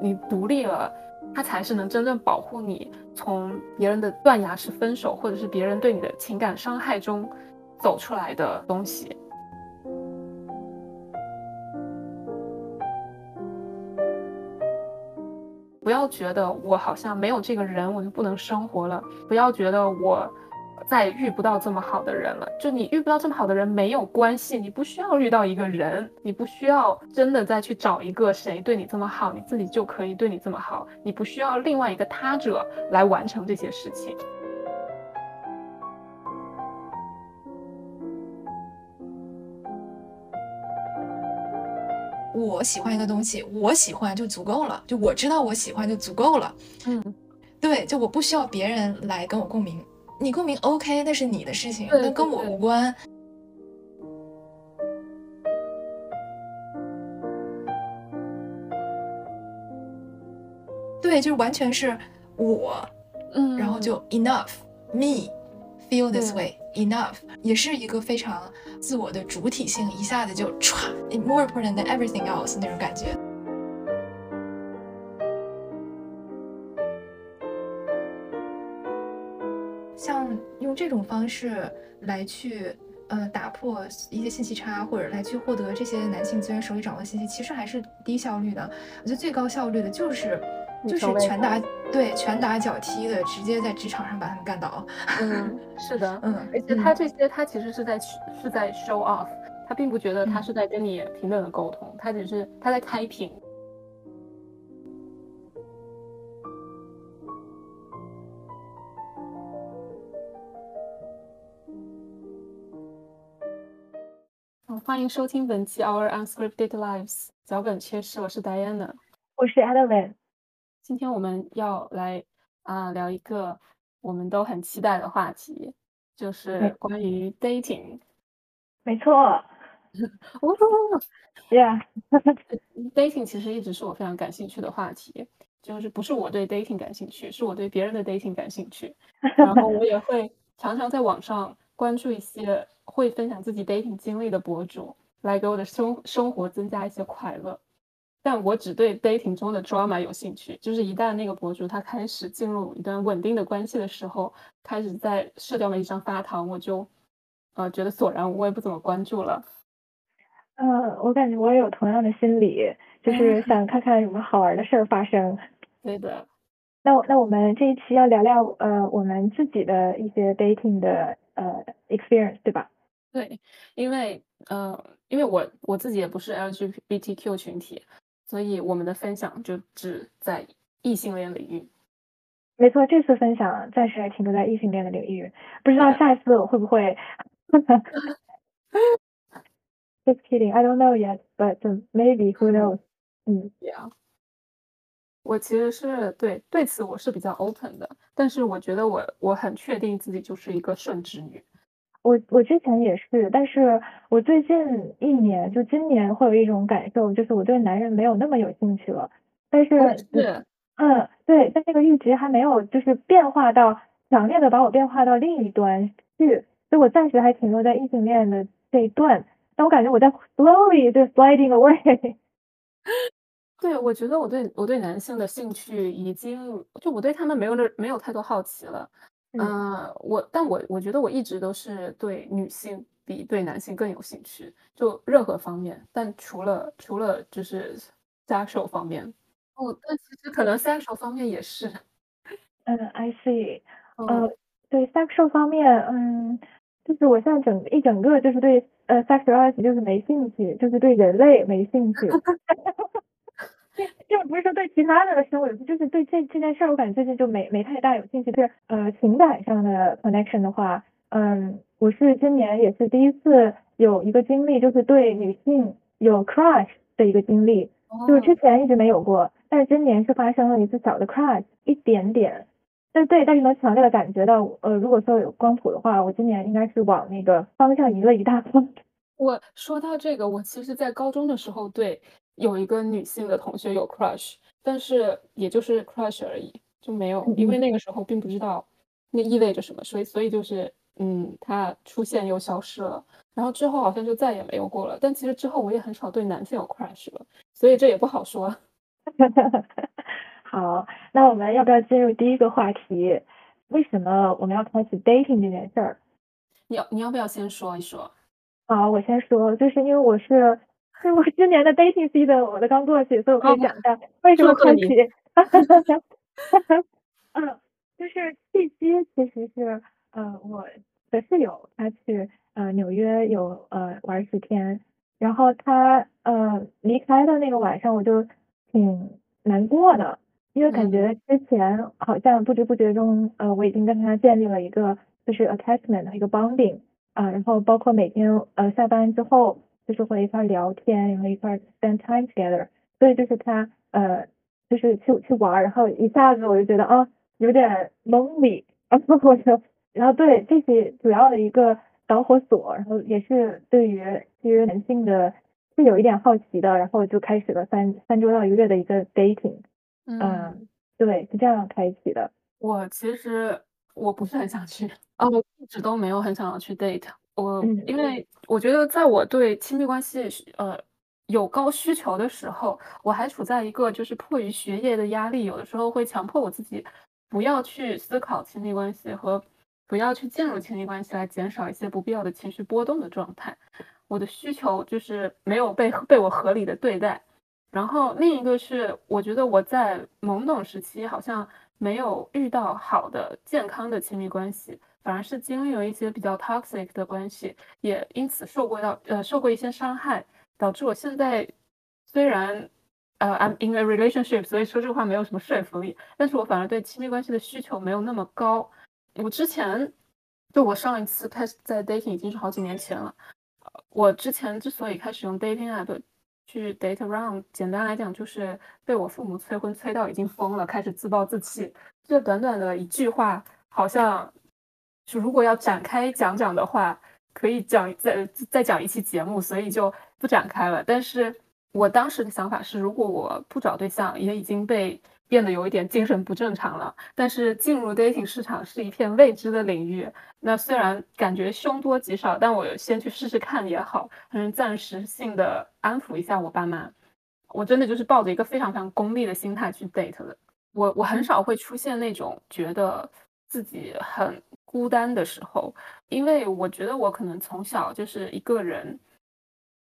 你独立了，它才是能真正保护你从别人的断崖式分手，或者是别人对你的情感伤害中走出来的东西。不要觉得我好像没有这个人，我就不能生活了。不要觉得我再遇不到这么好的人了。就你遇不到这么好的人没有关系，你不需要遇到一个人，你不需要真的再去找一个谁对你这么好，你自己就可以对你这么好。你不需要另外一个他者来完成这些事情。我喜欢一个东西，我喜欢就足够了，就我知道我喜欢就足够了。嗯，对，就我不需要别人来跟我共鸣，你共鸣 OK，那是你的事情，那跟我无关。对，就是完全是我，嗯，然后就 enough me。Feel this way enough，也是一个非常自我的主体性，一下子就唰，more important than everything else 那种感觉。这种方式来去呃打破一些信息差，或者来去获得这些男性资源手里掌握的信息，其实还是低效率的。我觉得最高效率的就是。就是拳打对拳打脚踢的，直接在职场上把他们干倒。嗯，是的，嗯，而且他这些他其实是在是在 show off，他并不觉得他是在跟你平等的沟通，他只是他在开屏。欢迎收听本期 Our Unscripted Lives，脚本缺失，我是 Diana，我是 Adeline。今天我们要来啊聊一个我们都很期待的话题，就是关于 dating。没错。哦，Yeah，dating 其实一直是我非常感兴趣的话题，就是不是我对 dating 感兴趣，是我对别人的 dating 感兴趣。然后我也会常常在网上关注一些会分享自己 dating 经历的博主，来给我的生生活增加一些快乐。但我只对 dating 中的 drama 有兴趣，就是一旦那个博主他开始进入一段稳定的关系的时候，开始在社交媒体上发糖，我就呃觉得索然无味，不怎么关注了。嗯，我感觉我也有同样的心理，就是 想看看有什么好玩的事儿发生。对的。那我那我们这一期要聊聊呃我们自己的一些 dating 的呃 experience，对吧？对，因为呃因为我我自己也不是 LGBTQ 群体。所以我们的分享就只在异性恋领域。没错，这次分享暂时还停留在异性恋的领域，不知道下一次我会不会。Just kidding, I don't know yet, but maybe who knows? 嗯，Yeah。我其实是对对此我是比较 open 的，但是我觉得我我很确定自己就是一个顺直女。我我之前也是，但是我最近一年，就今年会有一种感受，就是我对男人没有那么有兴趣了。但是，是，嗯，对，但这个阈值还没有就是变化到强烈的把我变化到另一端去，所以我暂时还停留在异性恋的这一段。但我感觉我在 slowly 就 sliding away。对，我觉得我对我对男性的兴趣已经，就我对他们没有那没有太多好奇了。嗯，我但我我觉得我一直都是对女性比对男性更有兴趣，就任何方面，但除了除了就是 sexual 方面，哦，但其实可能 sexual 方面也是。嗯，I see。呃，对 sexual 方面，嗯，就是我现在整一整个就是对呃 sexuality 就是没兴趣，就是对人类没兴趣。这不是说对其他的生物有趣，就是对这这件事儿，我感觉最近就没没太大有兴趣。就是呃情感上的 connection 的话，嗯，我是今年也是第一次有一个经历，就是对女性有 crush 的一个经历，就是之前一直没有过，但是今年是发生了一次小的 crush，一点点，但对，但是能强烈的感觉到，呃，如果说有光谱的话，我今年应该是往那个方向移了一大步。我说到这个，我其实在高中的时候对。有一个女性的同学有 crush，但是也就是 crush 而已，就没有，因为那个时候并不知道那意味着什么，所以所以就是嗯，他出现又消失了，然后之后好像就再也没有过了。但其实之后我也很少对男性有 crush 了，所以这也不好说。好，那我们要不要进入第一个话题？为什么我们要开始 dating 这件事儿？你要你要不要先说一说？好，我先说，就是因为我，是 我今年的 dating season 我的刚过去，所以我可以讲一下为什么开启。嗯，就是契机其实是，呃，我的室友他去呃纽约有呃玩十天，然后他呃离开的那个晚上我就挺难过的。因为感觉之前好像不知不觉中，呃，我已经跟他建立了一个就是 attachment 一个 bonding 啊，然后包括每天呃下班之后就是会一块聊天，然后一块 spend time together，所以就是他呃就是去去玩，然后一下子我就觉得啊有点 lonely，然后我就然后对这是主要的一个导火索，然后也是对于对于男性的是有一点好奇的，然后就开始了三三周到一个月的一个 dating。嗯，对，是这样开启的。我其实我不是很想去，啊，我一直都没有很想要去 date。我因为我觉得在我对亲密关系呃有高需求的时候，我还处在一个就是迫于学业的压力，有的时候会强迫我自己不要去思考亲密关系和不要去进入亲密关系，来减少一些不必要的情绪波动的状态。我的需求就是没有被被我合理的对待。然后另一个是，我觉得我在懵懂时期好像没有遇到好的健康的亲密关系，反而是经历了一些比较 toxic 的关系，也因此受过到呃受过一些伤害，导致我现在虽然呃 I'm in a relationship，所以说这个话没有什么说服力，但是我反而对亲密关系的需求没有那么高。我之前就我上一次开始在 dating 已经是好几年前了，我之前之所以开始用 dating app。去 date around，简单来讲就是被我父母催婚催到已经疯了，开始自暴自弃。这短短的一句话，好像就如果要展开讲讲的话，可以讲再再讲一期节目，所以就不展开了。但是我当时的想法是，如果我不找对象，也已经被。变得有一点精神不正常了，但是进入 dating 市场是一片未知的领域。那虽然感觉凶多吉少，但我先去试试看也好，嗯，暂时性的安抚一下我爸妈。我真的就是抱着一个非常非常功利的心态去 date 的。我我很少会出现那种觉得自己很孤单的时候，因为我觉得我可能从小就是一个人。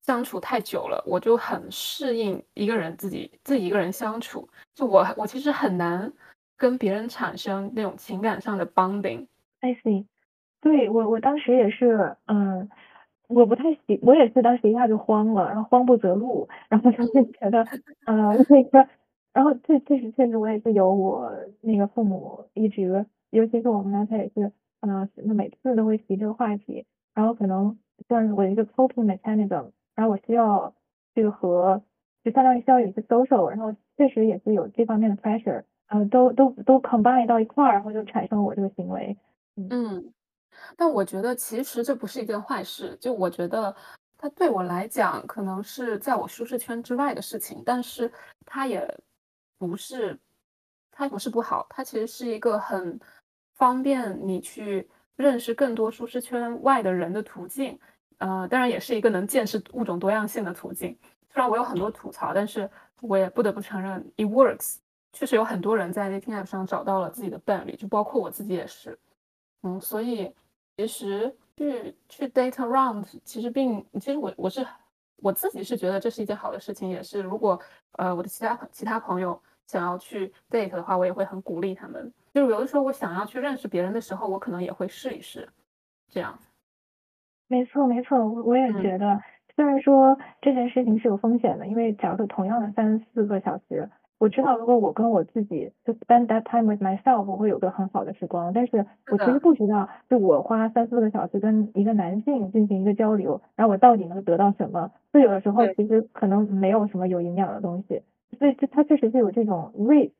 相处太久了，我就很适应一个人自己自己一个人相处。就我我其实很难跟别人产生那种情感上的 bonding。I see，对我我当时也是，嗯，我不太喜，我也是当时一下就慌了，然后慌不择路，然后就是觉得，呃，那个，然后这这是确实我也是有我那个父母一直，尤其是我妈，她也是，嗯，那每次都会提这个话题，然后可能算是我一个 coping mechanism。然后我需要这个和就相当于需要有一个 social，然后确实也是有这方面的 pressure，呃，都都都 combine 到一块儿，然后就产生了我这个行为。嗯，但我觉得其实这不是一件坏事，就我觉得它对我来讲可能是在我舒适圈之外的事情，但是它也不是它不是不好，它其实是一个很方便你去认识更多舒适圈外的人的途径。呃，当然也是一个能见识物种多样性的途径。虽然我有很多吐槽，但是我也不得不承认，it works。确实有很多人在 dating app 上找到了自己的伴侣，就包括我自己也是。嗯，所以其实去去 date around，其实并其实我我是我自己是觉得这是一件好的事情，也是如果呃我的其他其他朋友想要去 date 的话，我也会很鼓励他们。就是有的时候我想要去认识别人的时候，我可能也会试一试，这样。没错，没错，我我也觉得，虽然说这件事情是有风险的，因为假如说同样的三四个小时，我知道如果我跟我自己就 spend that time with myself，我会有个很好的时光，但是我其实不知道，就我花三四个小时跟一个男性进行一个交流，然后我到底能得到什么？所以有的时候其实可能没有什么有营养的东西，所以这它确实是有这种 risk，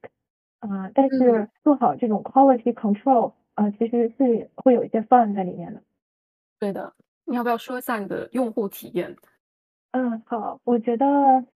啊，但是做好这种 quality control，啊，其实是会有一些 fun 在里面的。对的。你要不要说一下你的用户体验？嗯，好，我觉得，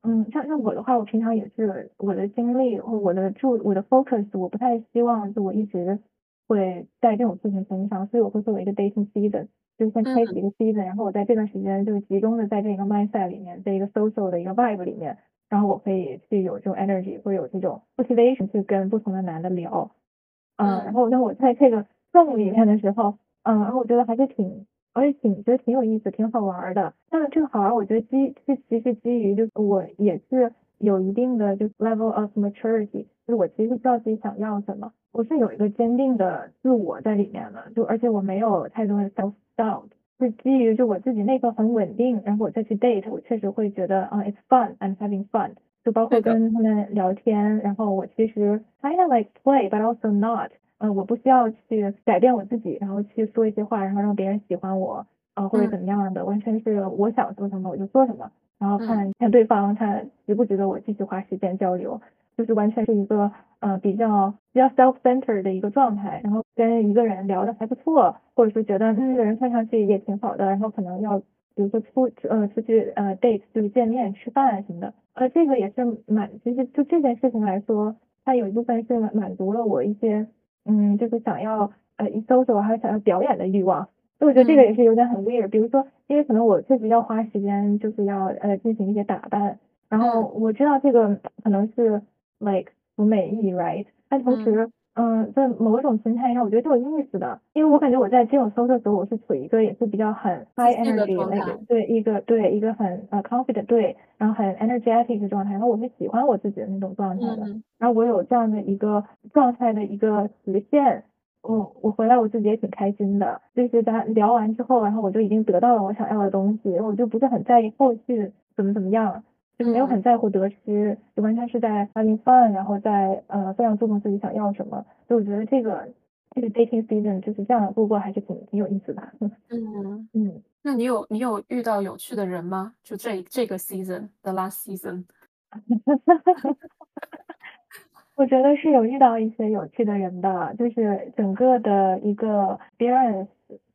嗯，像像我的话，我平常也是我的精力或我的注我的 focus，我不太希望就我一直会在这种事情身上，所以我会作为一个 dating season，就是先开启一个 season，然后我在这段时间就是集中的在这个 mindset 里面，在一个 social 的一个 vibe 里面，然后我可以去有这种 energy 或者有这种 motivation 去跟不同的男的聊，嗯，然后当我在这个 room 里面的时候，嗯，然后我觉得还是挺，而且挺觉得挺有意思，挺好玩的。但是这个好玩，我觉得基是其实基于就是我也是有一定的就 level of maturity，就是我其实知道自己想要什么，我是有一个坚定的自我在里面的，就而且我没有太多的 self doubt。是基于就我自己内核很稳定，然后我再去 date，我确实会觉得啊，it's fun，I'm having fun，就包括跟他们聊天，然后我其实 kind of like play，but also not，呃，我不需要去改变我自己，然后去说一些话，然后让别人喜欢我，啊，或者怎么样的，完全是我想做什么我就做什么，然后看看对方他值不值得我继续花时间交流。就是完全是一个呃比较比较 self center 的一个状态，然后跟一个人聊的还不错，或者说觉得那个人看上去也挺好的，然后可能要比如说出呃出去呃 date 就是见面吃饭什么的，呃这个也是满其实就这件事情来说，它有一部分是满足了我一些嗯就是想要呃 social 还有想要表演的欲望，所以我觉得这个也是有点很 weird，比如说因为可能我确实要花时间就是要呃进行一些打扮，然后我知道这个可能是。Like 不美意，right？但同时，嗯，在某种心态上，我觉得挺有意思的，因为我感觉我在这种 social 的时候，我是处于一个也是比较很 high energy 那个，对，一个对一个很呃 confident 对，然后很 energetic 的状态，然后我是喜欢我自己的那种状态的，然后我有这样的一个状态的一个实现，我我回来我自己也挺开心的，就是咱聊完之后，然后我就已经得到了我想要的东西，我就不是很在意后续怎么怎么样。就是没有很在乎得失，就完全是在 having fun，然后在呃非常注重自己想要什么。所以我觉得这个这个 dating season 就是这样度过，还是挺挺有意思的。嗯嗯，那你有你有遇到有趣的人吗？就这这个 season，the last season。我觉得是有遇到一些有趣的人的，就是整个的一个 experience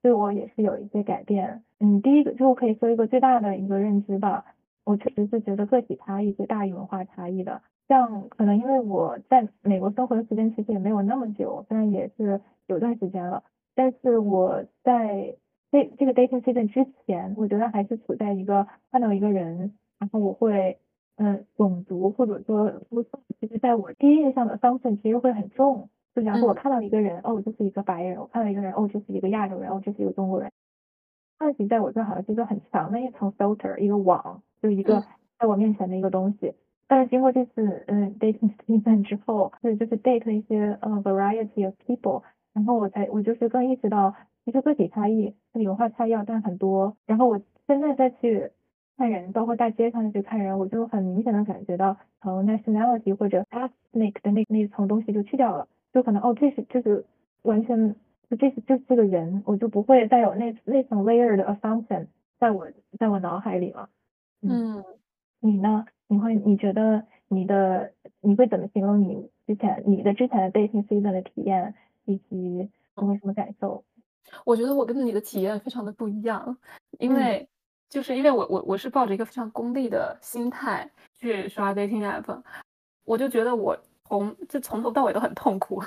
对我也是有一些改变。嗯，第一个就可以说一个最大的一个认知吧。我确实是觉得个体差异是大于文化差异的。像可能因为我在美国生活的时间其实也没有那么久，虽然也是有段时间了，但是我在这这个 dating season 之前，我觉得还是处在一个看到一个人，然后我会嗯种族或者说肤色，其实在我第一印象的 assumption 其实会很重。就假如我看到一个人，哦，就是一个白人；我看到一个人，哦，就是一个亚洲人；哦，就是一个中国人。关系在我这好像是一个很强的一层 filter，一个网。就一个在我面前的一个东西，但是经过这次嗯 dating season 之后，所以就是 date 一些呃 variety of people，然后我才我就是更意识到，其实个体差异、文化差异要大很多。然后我现在再去看人，包括大街上去看人，我就很明显的感觉到从 nationality 或者 ethnic 的那那层东西就去掉了，就可能哦这是就是完全就这是就是这个人，我就不会再有那那层 layer 的 assumption 在我在我脑海里了。嗯，你呢？你会你觉得你的你会怎么形容你之前你的之前的 dating season 的体验，以及你有什么感受？我觉得我跟你的体验非常的不一样，因为就是因为我我我是抱着一个非常功利的心态去刷 dating app，我就觉得我从就从头到尾都很痛苦。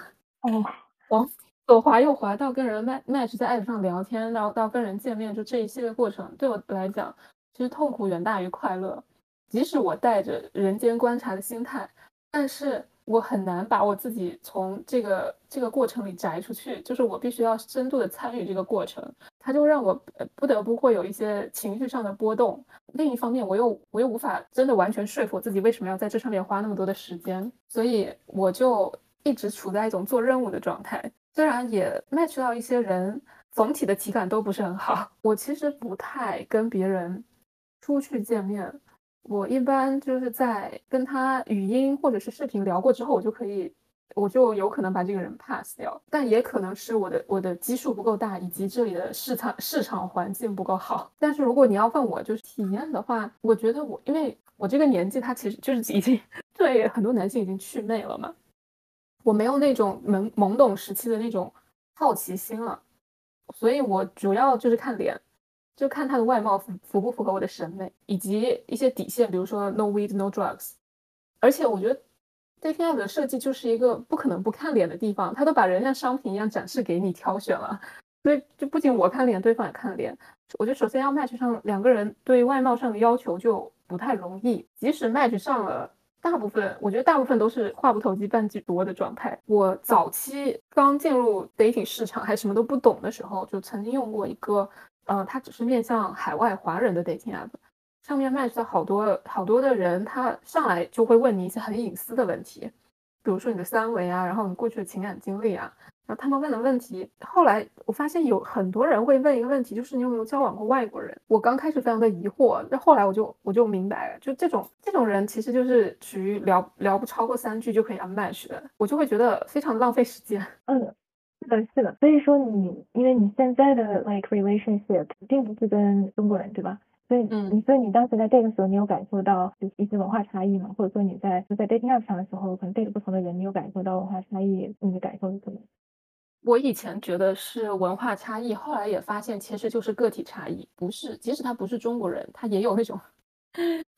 哦，我左滑右滑到跟人 match match 在 app 上聊天，然后到跟人见面，就这一系列过程对我来讲。其实痛苦远大于快乐，即使我带着人间观察的心态，但是我很难把我自己从这个这个过程里摘出去，就是我必须要深度的参与这个过程，它就让我不得不会有一些情绪上的波动。另一方面，我又我又无法真的完全说服自己为什么要在这上面花那么多的时间，所以我就一直处在一种做任务的状态。虽然也 match 到一些人，总体的体感都不是很好。我其实不太跟别人。出去见面，我一般就是在跟他语音或者是视频聊过之后，我就可以，我就有可能把这个人 pass 掉。但也可能是我的我的基数不够大，以及这里的市场市场环境不够好。但是如果你要问我就是体验的话，我觉得我因为我这个年纪，他其实就是已经对很多男性已经祛魅了嘛，我没有那种懵懵懂时期的那种好奇心了，所以我主要就是看脸。就看他的外貌符符不符合我的审美，以及一些底线，比如说 no weed no drugs。而且我觉得 dating app 的设计就是一个不可能不看脸的地方，他都把人像商品一样展示给你挑选了，所以就不仅我看脸，对方也看脸。我觉得首先要 match 上两个人对外貌上的要求就不太容易。即使 match 上了，大部分我觉得大部分都是话不投机半句多的状态。我早期刚进入 dating 市场还什么都不懂的时候，就曾经用过一个，嗯，它只是面向海外华人的 dating app，上面 match 的好多好多的人，他上来就会问你一些很隐私的问题，比如说你的三围啊，然后你过去的情感经历啊。然后他们问的问题，后来我发现有很多人会问一个问题，就是你有没有交往过外国人？我刚开始非常的疑惑，那后来我就我就明白了，就这种这种人其实就是属于聊聊不超过三句就可以 unmatch 的，我就会觉得非常浪费时间。嗯，是的，是的。所以说你因为你现在的 like relationship 并不是跟中国人，对吧？所以嗯，所以你当时在 date 的时候，你有感受到就是一些文化差异吗？或者说你在就在 dating app 上的时候，可能 date 不同的人，你有感受到文化差异？你的感受是什么？我以前觉得是文化差异，后来也发现其实就是个体差异，不是，即使他不是中国人，他也有那种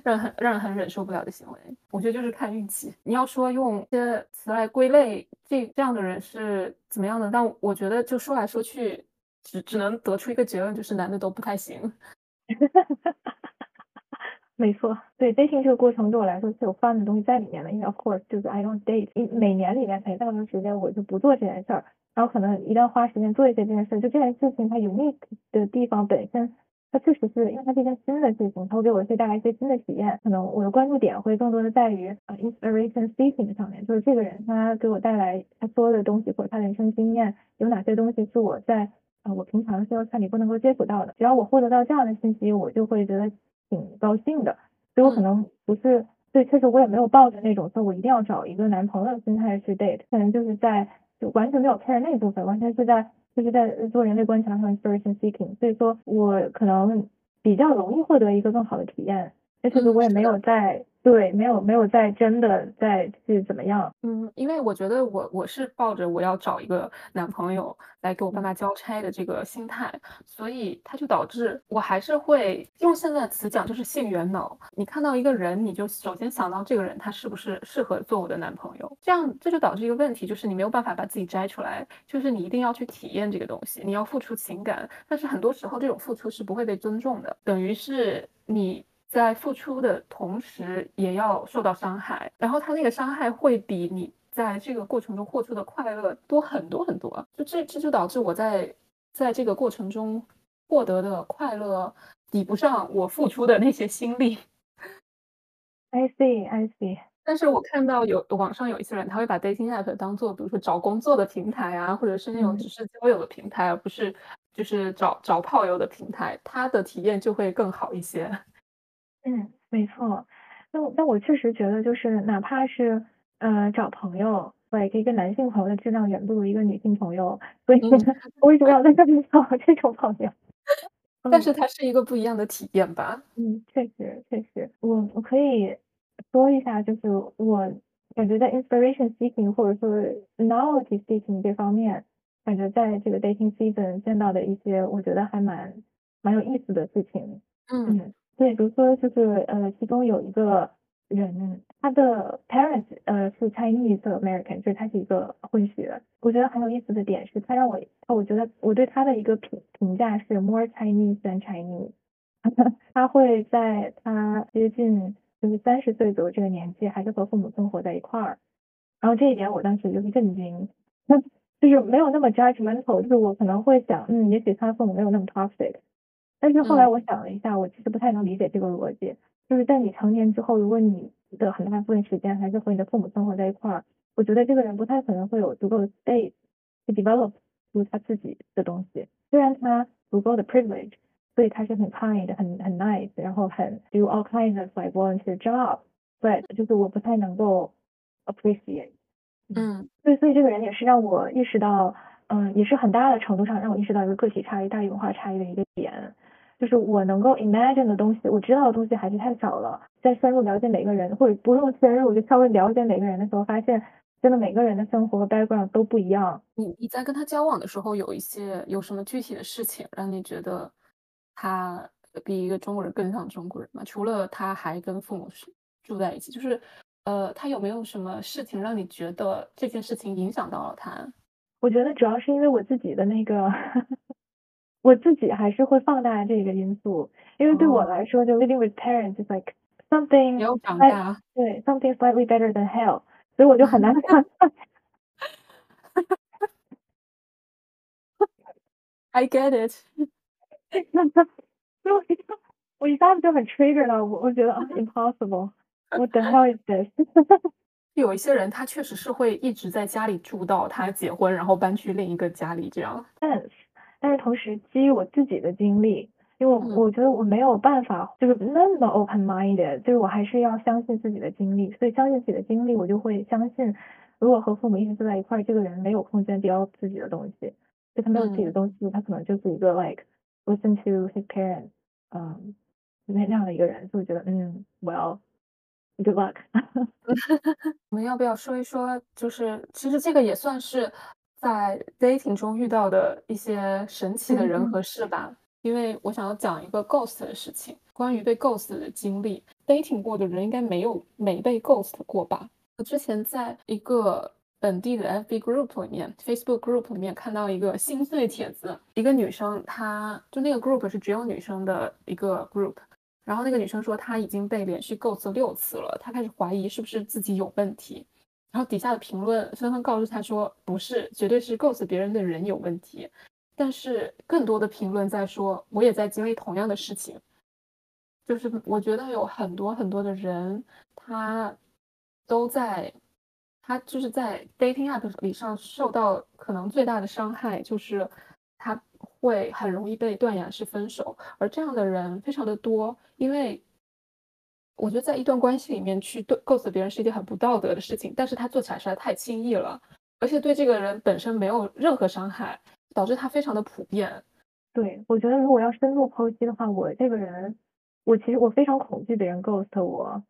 让很让人很忍受不了的行为。我觉得就是看运气。你要说用一些词来归类这这样的人是怎么样的，但我觉得就说来说去，只只能得出一个结论，就是男的都不太行。没错，对 dating 这个过程对我来说是有 fun 的东西在里面的，因为 of course 就是 I don't date，每年里面才那么长时间，我就不做这件事儿。然后可能一旦花时间做一些这件事，就这件事情它 unique 的地方本身，它确实是因为它是一件新的事情，它会给我一些带来一些新的体验。可能我的关注点会更多的在于啊 inspiration seeking 上面，就是这个人他给我带来他所有的东西或者他人生经验有哪些东西是我在呃我平常社交圈里不能够接触到的。只要我获得到这样的信息，我就会觉得挺高兴的。所以我可能不是对，确实我也没有抱着那种说我一定要找一个男朋友的心态去 date，可能就是在。就完全没有 care 那部分，完全是在就是在做人类观察和 inspiration seeking，所以说我可能比较容易获得一个更好的体验，但是我也没有在。对，没有没有在真的在去怎么样？嗯，因为我觉得我我是抱着我要找一个男朋友来给我爸妈交差的这个心态，所以它就导致我还是会用现在的词讲，就是性缘脑。你看到一个人，你就首先想到这个人他是不是适合做我的男朋友？这样这就导致一个问题，就是你没有办法把自己摘出来，就是你一定要去体验这个东西，你要付出情感，但是很多时候这种付出是不会被尊重的，等于是你。在付出的同时，也要受到伤害，然后他那个伤害会比你在这个过程中获出的快乐多很多很多，就这这就导致我在在这个过程中获得的快乐抵不上我付出的那些心力。I see, I see。但是我看到有网上有一些人，他会把 dating app 当做比如说找工作的平台啊，或者是那种只是交友的平台，而不是就是找找炮友的平台，他的体验就会更好一些。嗯，没错。那那我确实觉得，就是哪怕是呃找朋友，对，一个男性朋友的质量远不如一个女性朋友，所以 为什么要在这里找这种朋友？但是它是一个不一样的体验吧？嗯，确实确实。我我可以说一下，就是我感觉在 inspiration seeking 或者说 novelty seeking 这方面，感觉在这个 dating season 见到的一些，我觉得还蛮蛮有意思的事情。嗯。对，比如说就是呃，其中有一个人，他的 parents 呃是 Chinese American，就是他是一个混血。我觉得很有意思的点是，他让我，我觉得我对他的一个评评价是 more Chinese than Chinese。他会在他接近就是三十岁左右这个年纪，还是和父母生活在一块儿。然后这一点我当时就是震惊，那 就是没有那么 judgmental，就是我可能会想，嗯，也许他父母没有那么 toxic。但是后来我想了一下，我其实不太能理解这个逻辑。就是在你成年之后，如果你的很大部分时间还是和你的父母生活在一块儿，我觉得这个人不太可能会有足够的 space 去 develop 出他自己的东西。虽然他足够的 privilege，所以他是很 kind、很很 nice，然后很 do all kinds of like volunteer job，but 就是我不太能够 appreciate。嗯，所以所以这个人也是让我意识到，嗯，也是很大的程度上让我意识到一个个体差异大于文化差异的一个点。就是我能够 imagine 的东西，我知道的东西还是太少了。在深入了解每个人，或者不用深入，就稍微了解每个人的时候，发现真的每个人的生活和 background 都不一样。你你在跟他交往的时候，有一些有什么具体的事情让你觉得他比一个中国人更像中国人吗？除了他还跟父母是住在一起，就是呃，他有没有什么事情让你觉得这件事情影响到了他？我觉得主要是因为我自己的那个。我自己还是会放大这个因素，因为对我来说，就 living with parents is like something 有长大。对 something slightly better than hell，所以我就很难想象 I get it。所以我一下我一下子就很 trigger 了我，我觉得啊 impossible，what the hell is this？有一些人他确实是会一直在家里住到他结婚，然后搬去另一个家里这样。但是同时基于我自己的经历，因为我、嗯。我觉得我没有办法就是那么 open minded，就是我还是要相信自己的经历，所以相信自己的经历，我就会相信，如果和父母一直坐在一块儿，这个人没有空间雕自己的东西，就他没有自己的嗯。东西，他可能就是一个 like listen to his parents，嗯，那那样的一个人，所以我觉得嗯，well，good luck。我们要不要说一说，就是其实这个也算是在 dating 中遇到的一些神奇的人和事吧？因为我想要讲一个 ghost 的事情，关于被 ghost 的经历。dating 过的人应该没有没被 ghost 过吧？我之前在一个本地的 FB group 里面，Facebook group 里面看到一个心碎帖子，一个女生，她就那个 group 是只有女生的一个 group，然后那个女生说她已经被连续 ghost 六次了，她开始怀疑是不是自己有问题。然后底下的评论纷纷告诉他说不是，绝对是 ghost 别人的人有问题。但是更多的评论在说我也在经历同样的事情，就是我觉得有很多很多的人他都在，他就是在 dating app 里上受到可能最大的伤害，就是他会很容易被断崖式分手，而这样的人非常的多，因为我觉得在一段关系里面去对 ghost 别人是一件很不道德的事情，但是他做起来实在太轻易了，而且对这个人本身没有任何伤害，导致他非常的普遍。对，我觉得如果要深入剖析的话，我这个人，我其实我非常恐惧别人 ghost 我，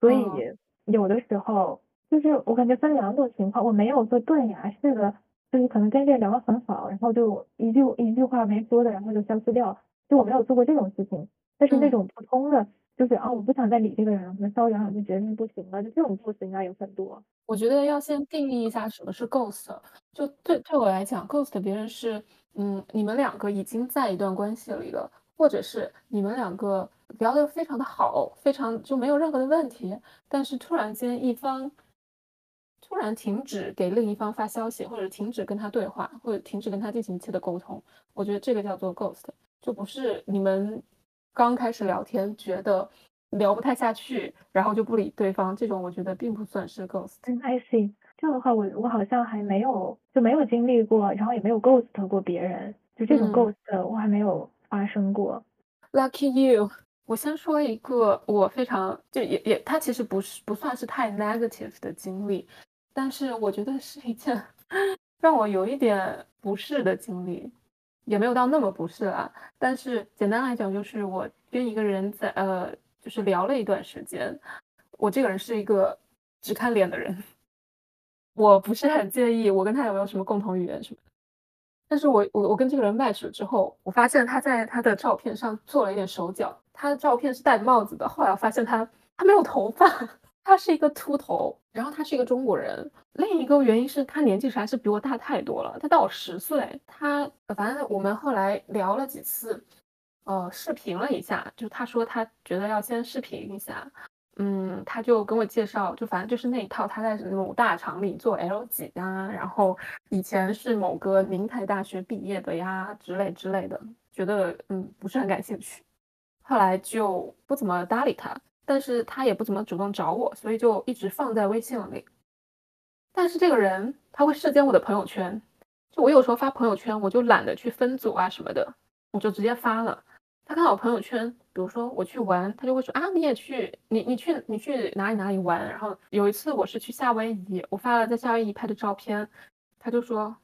所以嗯有的时候就是我感觉分两种情况，我没有说断崖式的，就是可能跟这个人聊得很好，然后就一句一句话没说的，然后就消失掉，就我没有做过这种事情，但是那嗯。种普通的，就是啊我不想再理这个人了，可能稍微两两就决定不行了，就这种 ghost 应该有很多。我觉得要先定义一下什么是 ghost。就对对我来讲，ghost 别人是，嗯，你们两个已经在一段关系里了，或者是你们两个聊得非常的好，非常就没有任何的问题，但是突然间一方突然停止给另一方发消息，或者停止跟他对话，或者停止跟他进行一切的沟通，我觉得这个叫做 ghost，就不是你们刚开始聊天觉得聊不太下去，然后就不理对方，这种我觉得并不算是 ghost。嗯，I see。这样的话，我我好像还没有就没有经历过，然后也没有 ghost 过别人，就这种嗯 ghost 我还没有发生过。Lucky you！我先说一个我非常就也也，它其实不是不算是太 negative 的经历，但是我觉得是一件 让我有一点不适的经历，也没有到那么不适啦。但是简单来讲，就是我跟一个人在呃，就是聊了一段时间，我这个人是一个只看脸的人，我不是很介意我跟他有没有什么共同语言什么的。但是我我我跟这个人麦熟之后，我发现他在他的照片上做了一点手脚。他的照片是戴帽子的，后来我发现他他没有头发，他是一个秃头，然后他是一个中国人。另一个原因是他年纪实在是比我大太多了，他大我十岁。他反正我们后来聊了几次，呃，视频了一下，就他说他觉得要先视频一下。嗯，他就跟我介绍，就反正就是那一套，他在某大厂里做 L 几啊，然后以前是某个名牌大学毕业的呀，之类之类的，觉得嗯不是很感兴趣，后来就不怎么搭理他，但是他也不怎么主动找我，所以就一直放在微信里。但是这个人他会视奸我的朋友圈，就我有时候发朋友圈，我就懒得去分组啊什么的，我就直接发了。他看到我朋友圈，比如说我去玩，他就会说啊，你也去，你你去你去哪里哪里玩。然后有一次我是去夏威夷，我发了在夏威夷拍的照片，他就说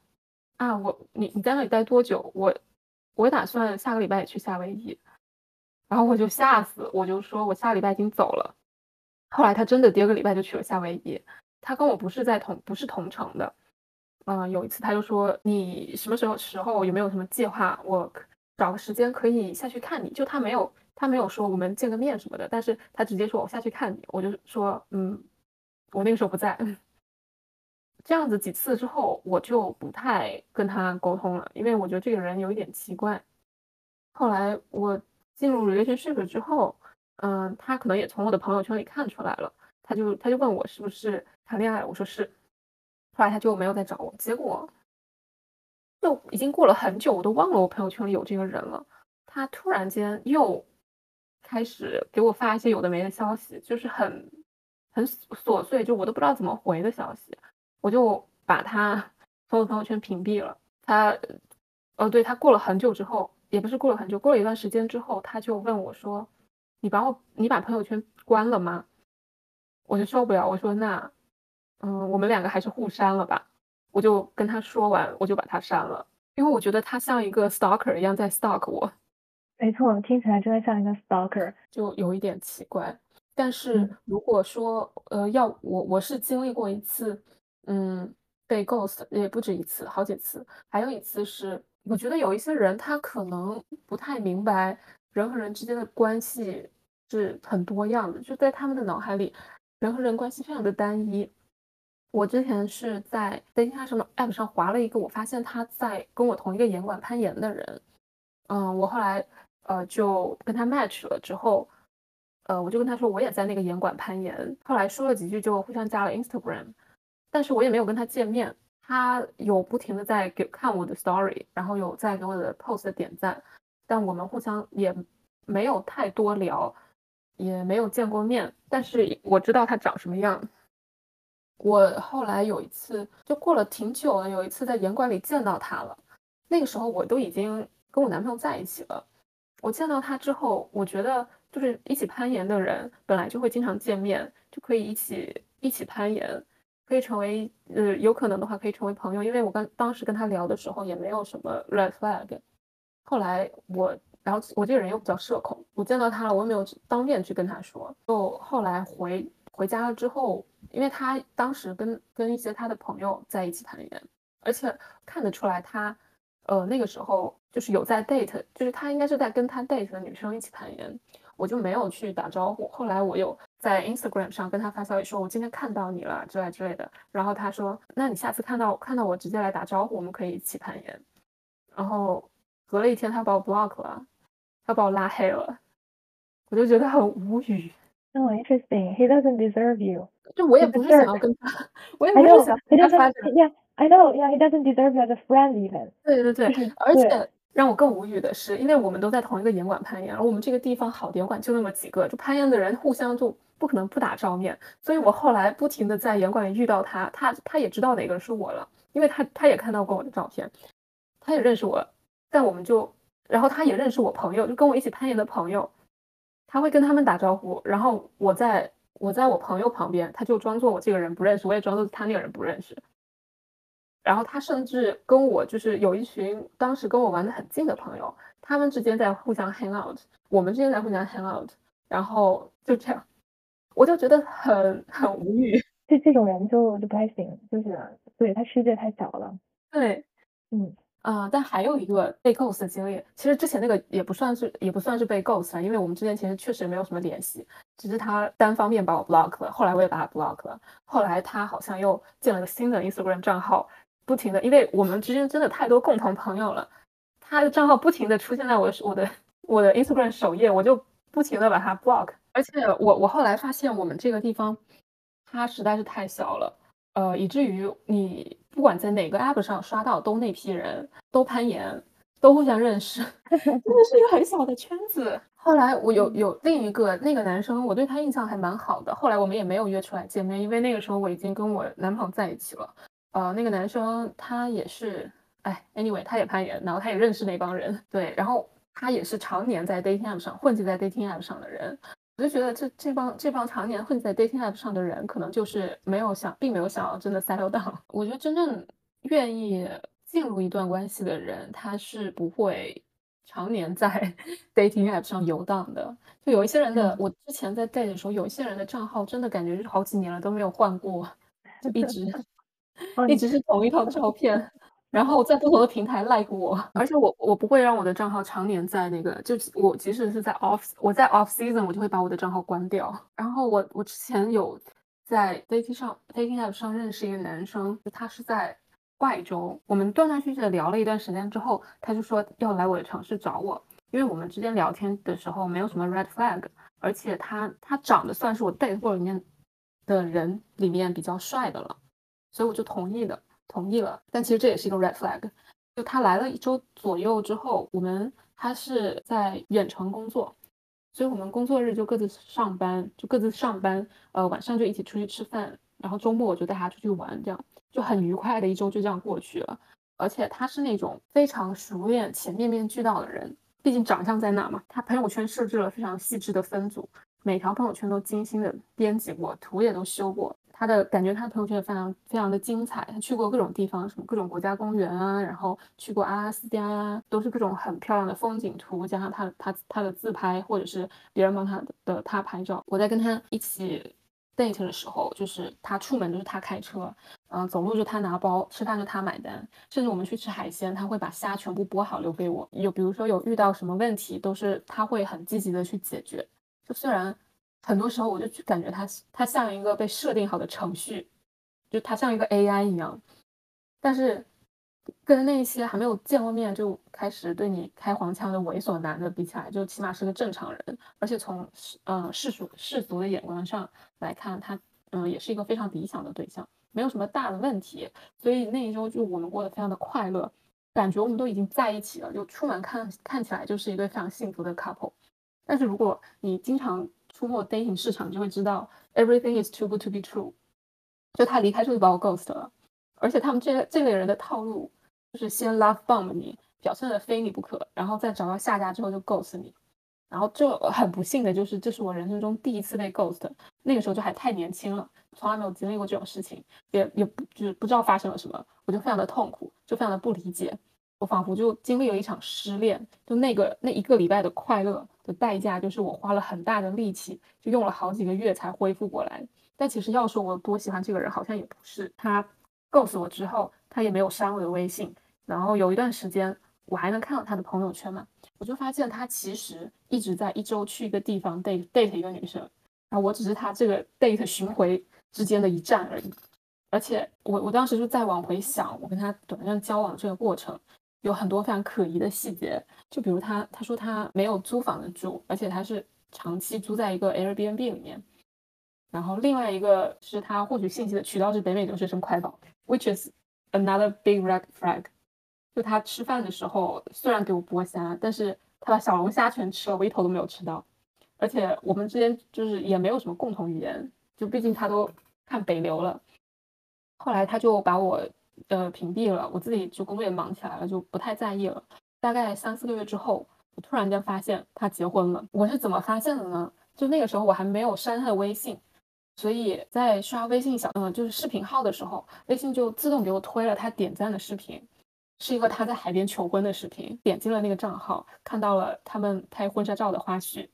啊，我你你在那里待多久？我我打算下个礼拜也去夏威夷。然后我就吓死，我就说我下礼拜已经走了。后来他真的第二个礼拜就去了夏威夷，他跟我不是在同不是同城的。嗯、有一次他就说你什么时候时候有没有什么计划？我找个时间可以下去看你。就他没有他没有说我们见个面什么的，但是他直接说我下去看你。我就说嗯，我那个时候不在。这样子几次之后，我就不太跟他沟通了，因为我觉得这个人有一点奇怪。后来我进入 relationship 之后，嗯，他可能也从我的朋友圈里看出来了，他就他就问我是不是谈恋爱，我说是，后来他就没有再找我，结果就已经过了很久，我都忘了我朋友圈里有这个人了，他突然间又开始给我发一些有的没的消息，就是很很琐碎，就我都不知道怎么回的消息，我就把他 从我朋友圈屏蔽了。他，哦，对他过了很久之后。也不是过了很久，过了一段时间之后，他就问我说：“你把我，你把朋友圈关了吗？”我就受不了，我说：“那，嗯，我们两个还是互删了吧。”我就跟他说完，我就把他删了，因为我觉得他像一个 stalker 一样在 stalk 我。没错，听起来真的像一个 stalker，就有一点奇怪。但是如果说，呃，要我，我是经历过一次，嗯，被 ghost 也不止一次，好几次，还有一次是。我觉得有一些人，他可能不太明白人和人之间的关系是很多样的，就在他们的脑海里，人和人关系非常的单一。我之前是在 dating 上的 app 上划了一个，我发现他在跟我同一个严管攀岩的人，嗯，我后来呃就跟他 match 了之后，呃，我就跟他说我也在那个严管攀岩，后来说了几句就互相加了 Instagram，但是我也没有跟他见面。他有不停的在给看我的 story，然后有在给我的 post 点赞，但我们互相也没有太多聊，也没有见过面。但是我知道他长什么样。我后来有一次就过了挺久了，有一次在严管里见到他了。那个时候我都已经跟我男朋友在一起了。我见到他之后，我觉得就是一起攀岩的人本来就会经常见面，就可以一起一起攀岩。可以成为，呃，有可能的话可以成为朋友，因为我跟当时跟他聊的时候也没有什么 red flag。后来我，然后我这个人又比较社恐，我见到他了，我也没有当面去跟他说。就后来回回家了之后，因为他当时跟跟一些他的朋友在一起攀岩，而且看得出来他，呃，那个时候就是有在 date，就是他应该是在跟他 date 的女生一起攀岩，我就没有去打招呼。后来我有。在 Instagram 上跟他发消息说：“我今天看到你了，之类之类的。”然后他说：“那你下次看到看到我直接来打招呼，我们可以一起攀岩。”然后隔了一天，他把我 block 了，他把我拉黑了，我就觉得很无语。Oh, interesting. He doesn't deserve you. 就我也不是想要跟他，我也不是想跟他发展。Yeah, I know. Yeah, he doesn't deserve you as a friend even. 对对对，而且。让我更无语的是，因为我们都在同一个岩馆攀岩，而我们这个地方好的岩馆就那么几个，就攀岩的人互相就不可能不打照面。所以我后来不停的在岩馆里遇到他，他他也知道哪个是我了，因为他他也看到过我的照片，他也认识我。但我们就，然后他也认识我朋友，就跟我一起攀岩的朋友，他会跟他们打招呼。然后我在我在我朋友旁边，他就装作我这个人不认识，我也装作他那个人不认识。然后他甚至跟我就是有一群当时跟我玩的很近的朋友，他们之间在互相 hang out，我们之间在互相 hang out，然后就这样，我就觉得很很无语。这这种人就就不太行，就是对他世界太小了。对，嗯啊，但还有一个被 ghost 的经历，其实之前那个也不算是也不算是被 ghost 啊，因为我们之间其实确实没有什么联系，只是他单方面把我 block 了，后来我也把他 block 了，后来他好像又建了个新的 Instagram 账号。不停的，因为我们之间真的太多共同朋友了，他的账号不停的出现在我我的我的 Instagram 首页，我就不停的把他 block。而且我我后来发现我们这个地方，它实在是太小了，呃，以至于你不管在哪个 app 上刷到都那批人都攀岩，都互相认识，真的是一个很小的圈子。后来我有有另一个那个男生，我对他印象还蛮好的，后来我们也没有约出来见面，因为那个时候我已经跟我男朋友在一起了。呃，那个男生他也是，哎，anyway，他也攀岩，然后他也认识那帮人，对，然后他也是常年在 dating app 上混迹在 dating app 上的人，我就觉得这这帮这帮常年混在 dating app 上的人，可能就是没有想，并没有想要真的 settle down。我觉得真正愿意进入一段关系的人，他是不会常年在 dating app 上游荡的。就有一些人的，我之前在 date 的时候，有一些人的账号真的感觉就是好几年了都没有换过，就一直。一直是同一套照片，然后在不同的平台 like 我，而且我我不会让我的账号常年在那个，就我即使是在 off 我在 off season，我就会把我的账号关掉。然后我我之前有在 dating 上 dating app 上认识一个男生，他是在怪州，我们断断续续的聊了一段时间之后，他就说要来我的城市找我，因为我们之间聊天的时候没有什么 red flag，而且他他长得算是我 date 过里面的人里面比较帅的了，所以我就同意的同意了。但其实这也是一个 red flag。就他来了一周左右之后，我们他是在远程工作，所以我们工作日就各自上班，就各自上班，呃，晚上就一起出去吃饭，然后周末我就带他出去玩，这样就很愉快的一周就这样过去了。而且他是那种非常熟练且面面俱到的人，毕竟长相在那嘛。他朋友圈设置了非常细致的分组，每条朋友圈都精心的编辑过，图也都修过。他的感觉，他的朋友圈也非常非常的精彩。他去过各种地方，什么各种国家公园啊，然后去过阿拉斯加啊，都是各种很漂亮的风景图，加上他他他的自拍，或者是别人帮他的他拍照。我在跟他一起 date 的时候，就是他出门就是他开车，嗯，走路就他拿包，吃饭就他买单，甚至我们去吃海鲜，他会把虾全部剥好留给我。有比如说有遇到什么问题，都是他会很积极的去解决。就虽然。很多时候我就去感觉他他像一个被设定好的程序，就他像一个 AI 一样，但是跟那些还没有见过面就开始对你开黄腔的猥琐男的比起来，就起码是个正常人，而且从嗯世俗世俗的眼光上来看，他嗯也是一个非常理想的对象，没有什么大的问题，所以那一周就我们过得非常的快乐，感觉我们都已经在一起了，就出门看看起来就是一对非常幸福的 couple，但是如果你经常出没 dating 市场就会知道，everything is too good to be true。就他离开之后就把我 ghost 了，而且他们这这类人的套路就是先 love bomb 你，表现的非你不可，然后再找到下家之后就 ghost 你。然后就很不幸的就是，这是我人生中第一次被 ghost，那个时候就还太年轻了，从来没有经历过这种事情，也也不就是不知道发生了什么，我就非常的痛苦，就非常的不理解。我仿佛就经历了一场失恋，就那个那一个礼拜的快乐的代价，就是我花了很大的力气，就用了好几个月才恢复过来。但其实要说我多喜欢这个人，好像也不是。他告诉我之后，他也没有删我的微信。然后有一段时间，我还能看到他的朋友圈嘛，我就发现他其实一直在一周去一个地方 date date 一个女生，然后我只是他这个 date 巡回之间的一站而已。而且我我当时就在往回想，我跟他短暂交往这个过程。有很多非常可疑的细节，就比如他他说他没有租房子住，而且他是长期租在一个 Airbnb 里面。然后另外一个是他获取信息的渠道是北美留学生快报，which is another big red flag。就他吃饭的时候虽然给我剥虾，但是他把小龙虾全吃了，我一头都没有吃到。而且我们之间就是也没有什么共同语言，就毕竟他都看北流了。后来他就把我。呃，屏蔽了，我自己就工作也忙起来了，就不太在意了。大概三四个月之后，我突然间发现他结婚了。我是怎么发现的呢？就那个时候我还没有删他的微信，所以在刷微信小嗯就是视频号的时候，微信就自动给我推了他点赞的视频，是一个他在海边求婚的视频。点进了那个账号，看到了他们拍婚纱照的花絮。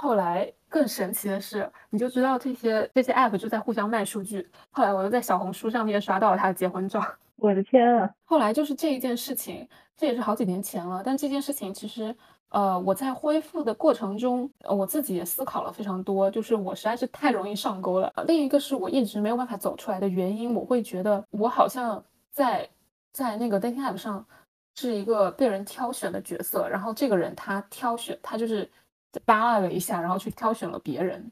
后来更神奇的是，你就知道这些这些 app 就在互相卖数据。后来我又在小红书上面刷到了他的结婚照，我的天啊！后来就是这一件事情，这也是好几年前了。但这件事情其实，呃，我在恢复的过程中，我自己也思考了非常多。就是我实在是太容易上钩了。另一个是我一直没有办法走出来的原因，我会觉得我好像在在那个 dating app 上是一个被人挑选的角色，然后这个人他挑选他就是。扒拉了一下，然后去挑选了别人，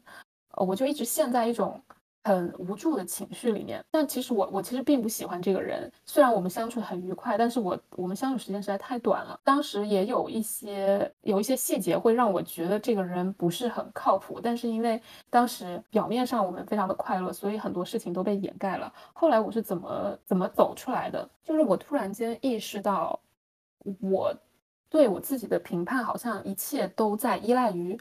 呃，我就一直陷在一种很无助的情绪里面。但其实我我其实并不喜欢这个人，虽然我们相处很愉快，但是我我们相处时间实在太短了。当时也有一些有一些细节会让我觉得这个人不是很靠谱，但是因为当时表面上我们非常的快乐，所以很多事情都被掩盖了。后来我是怎么怎么走出来的？就是我突然间意识到我。对我自己的评判，好像一切都在依赖于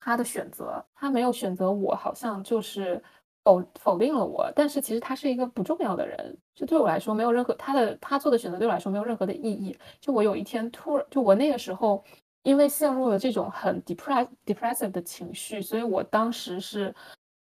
他的选择。他没有选择我，好像就是否否定了我。但是其实他是一个不重要的人，就对我来说没有任何他的他做的选择对我来说没有任何的意义。就我有一天突然，就我那个时候因为陷入了这种很 depress depressive 的情绪，所以我当时是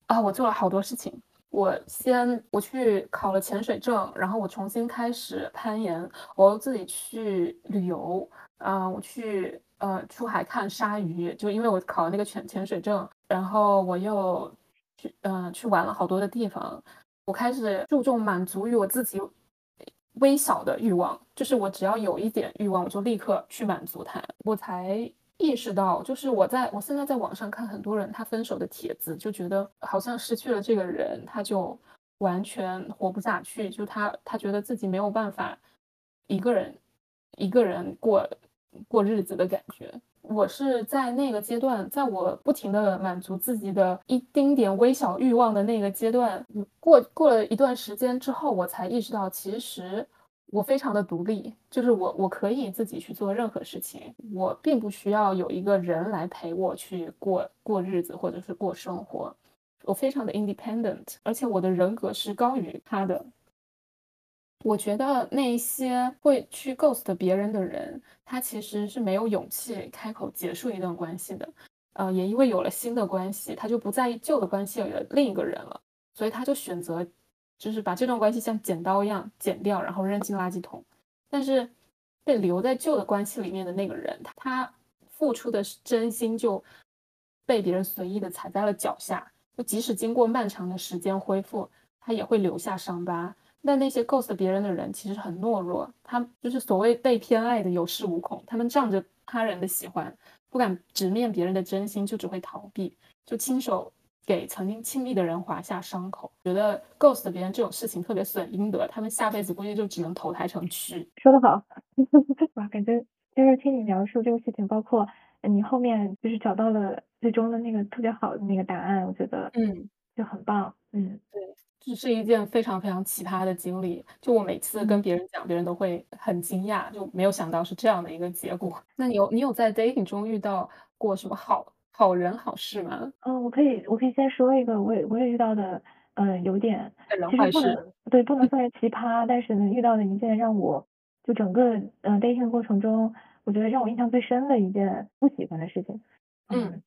啊，我做了好多事情。我先我去考了潜水证，然后我重新开始攀岩，我又自己去旅游。嗯，我去呃出海看鲨鱼，就因为我考了那个潜潜水证，然后我又去嗯去玩了好多的地方。我开始注重满足于我自己微小的欲望，就是我只要有一点欲望，我就立刻去满足它。我才意识到，就是我在我现在在网上看很多人他分手的帖子，就觉得好像失去了这个人，他就完全活不下去，就他他觉得自己没有办法一个人一个人过过日子的感觉。我是在那个阶段，在我不停的满足自己的一丁点微小欲望的那个阶段，过过了一段时间之后，我才意识到，其实我非常的独立，就是我我可以自己去做任何事情，我并不需要有一个人来陪我去过过日子或者是过生活，我非常的 independent，而且我的人格是高于他的。我觉得那些会去 ghost 别人的人，他其实是没有勇气开口结束一段关系的。呃，也因为有了新的关系，他就不在意旧的关系里的另一个人了，所以他就选择，就是把这段关系像剪刀一样剪掉，然后扔进垃圾桶。但是被留在旧的关系里面的那个人，他付出的是真心，就被别人随意的踩在了脚下。就即使经过漫长的时间恢复，他也会留下伤疤。但那些 ghost 别人的人其实很懦弱，他就是所谓被偏爱的有恃无恐，他们仗着他人的喜欢，不敢直面别人的真心，就只会逃避，就亲手给曾经亲密的人划下伤口。觉得 ghost 别人这种事情特别损阴德，他们下辈子估计就只能投胎成蛆。说得好，哇，感觉就是听你描述这个事情，包括你后面就是找到了最终的那个特别好的那个答案，我觉得嗯就很棒，嗯，对。这是一件非常非常奇葩的经历，就我每次跟别人讲，别人都会很惊讶，就没有想到是这样的一个结果。那你有你有在 dating 中遇到过什么好好人好事吗？嗯，我可以我可以先说一个，我也我也遇到的，嗯，有点其实不能对不能算是奇葩，但是呢遇到的一件让我就整个嗯 dating 过程中，我觉得让我印象最深的一件不喜欢的事情。嗯，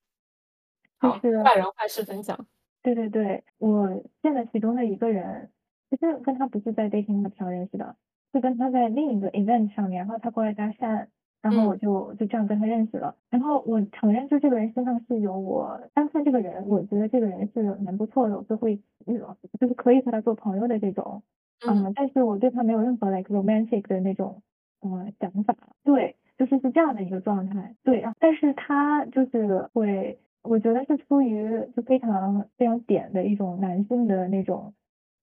好，坏人坏事分享。对对对，我见了其中的一个人，其实跟他不是在 dating 上认识的，是跟他在另一个 event 上面，然后他过来搭讪，然后我就就这样跟他认识了。然后我承认，就这个人身上是有我单看这个人，我觉得这个人是蛮不错的，我就会那种就是可以和他做朋友的这种，嗯，但是我对他没有任何 like romantic 的那种嗯想法，对，就是是这样的一个状态，对，但是他就是会。我觉得是出于就非常非常点的一种男性的那种，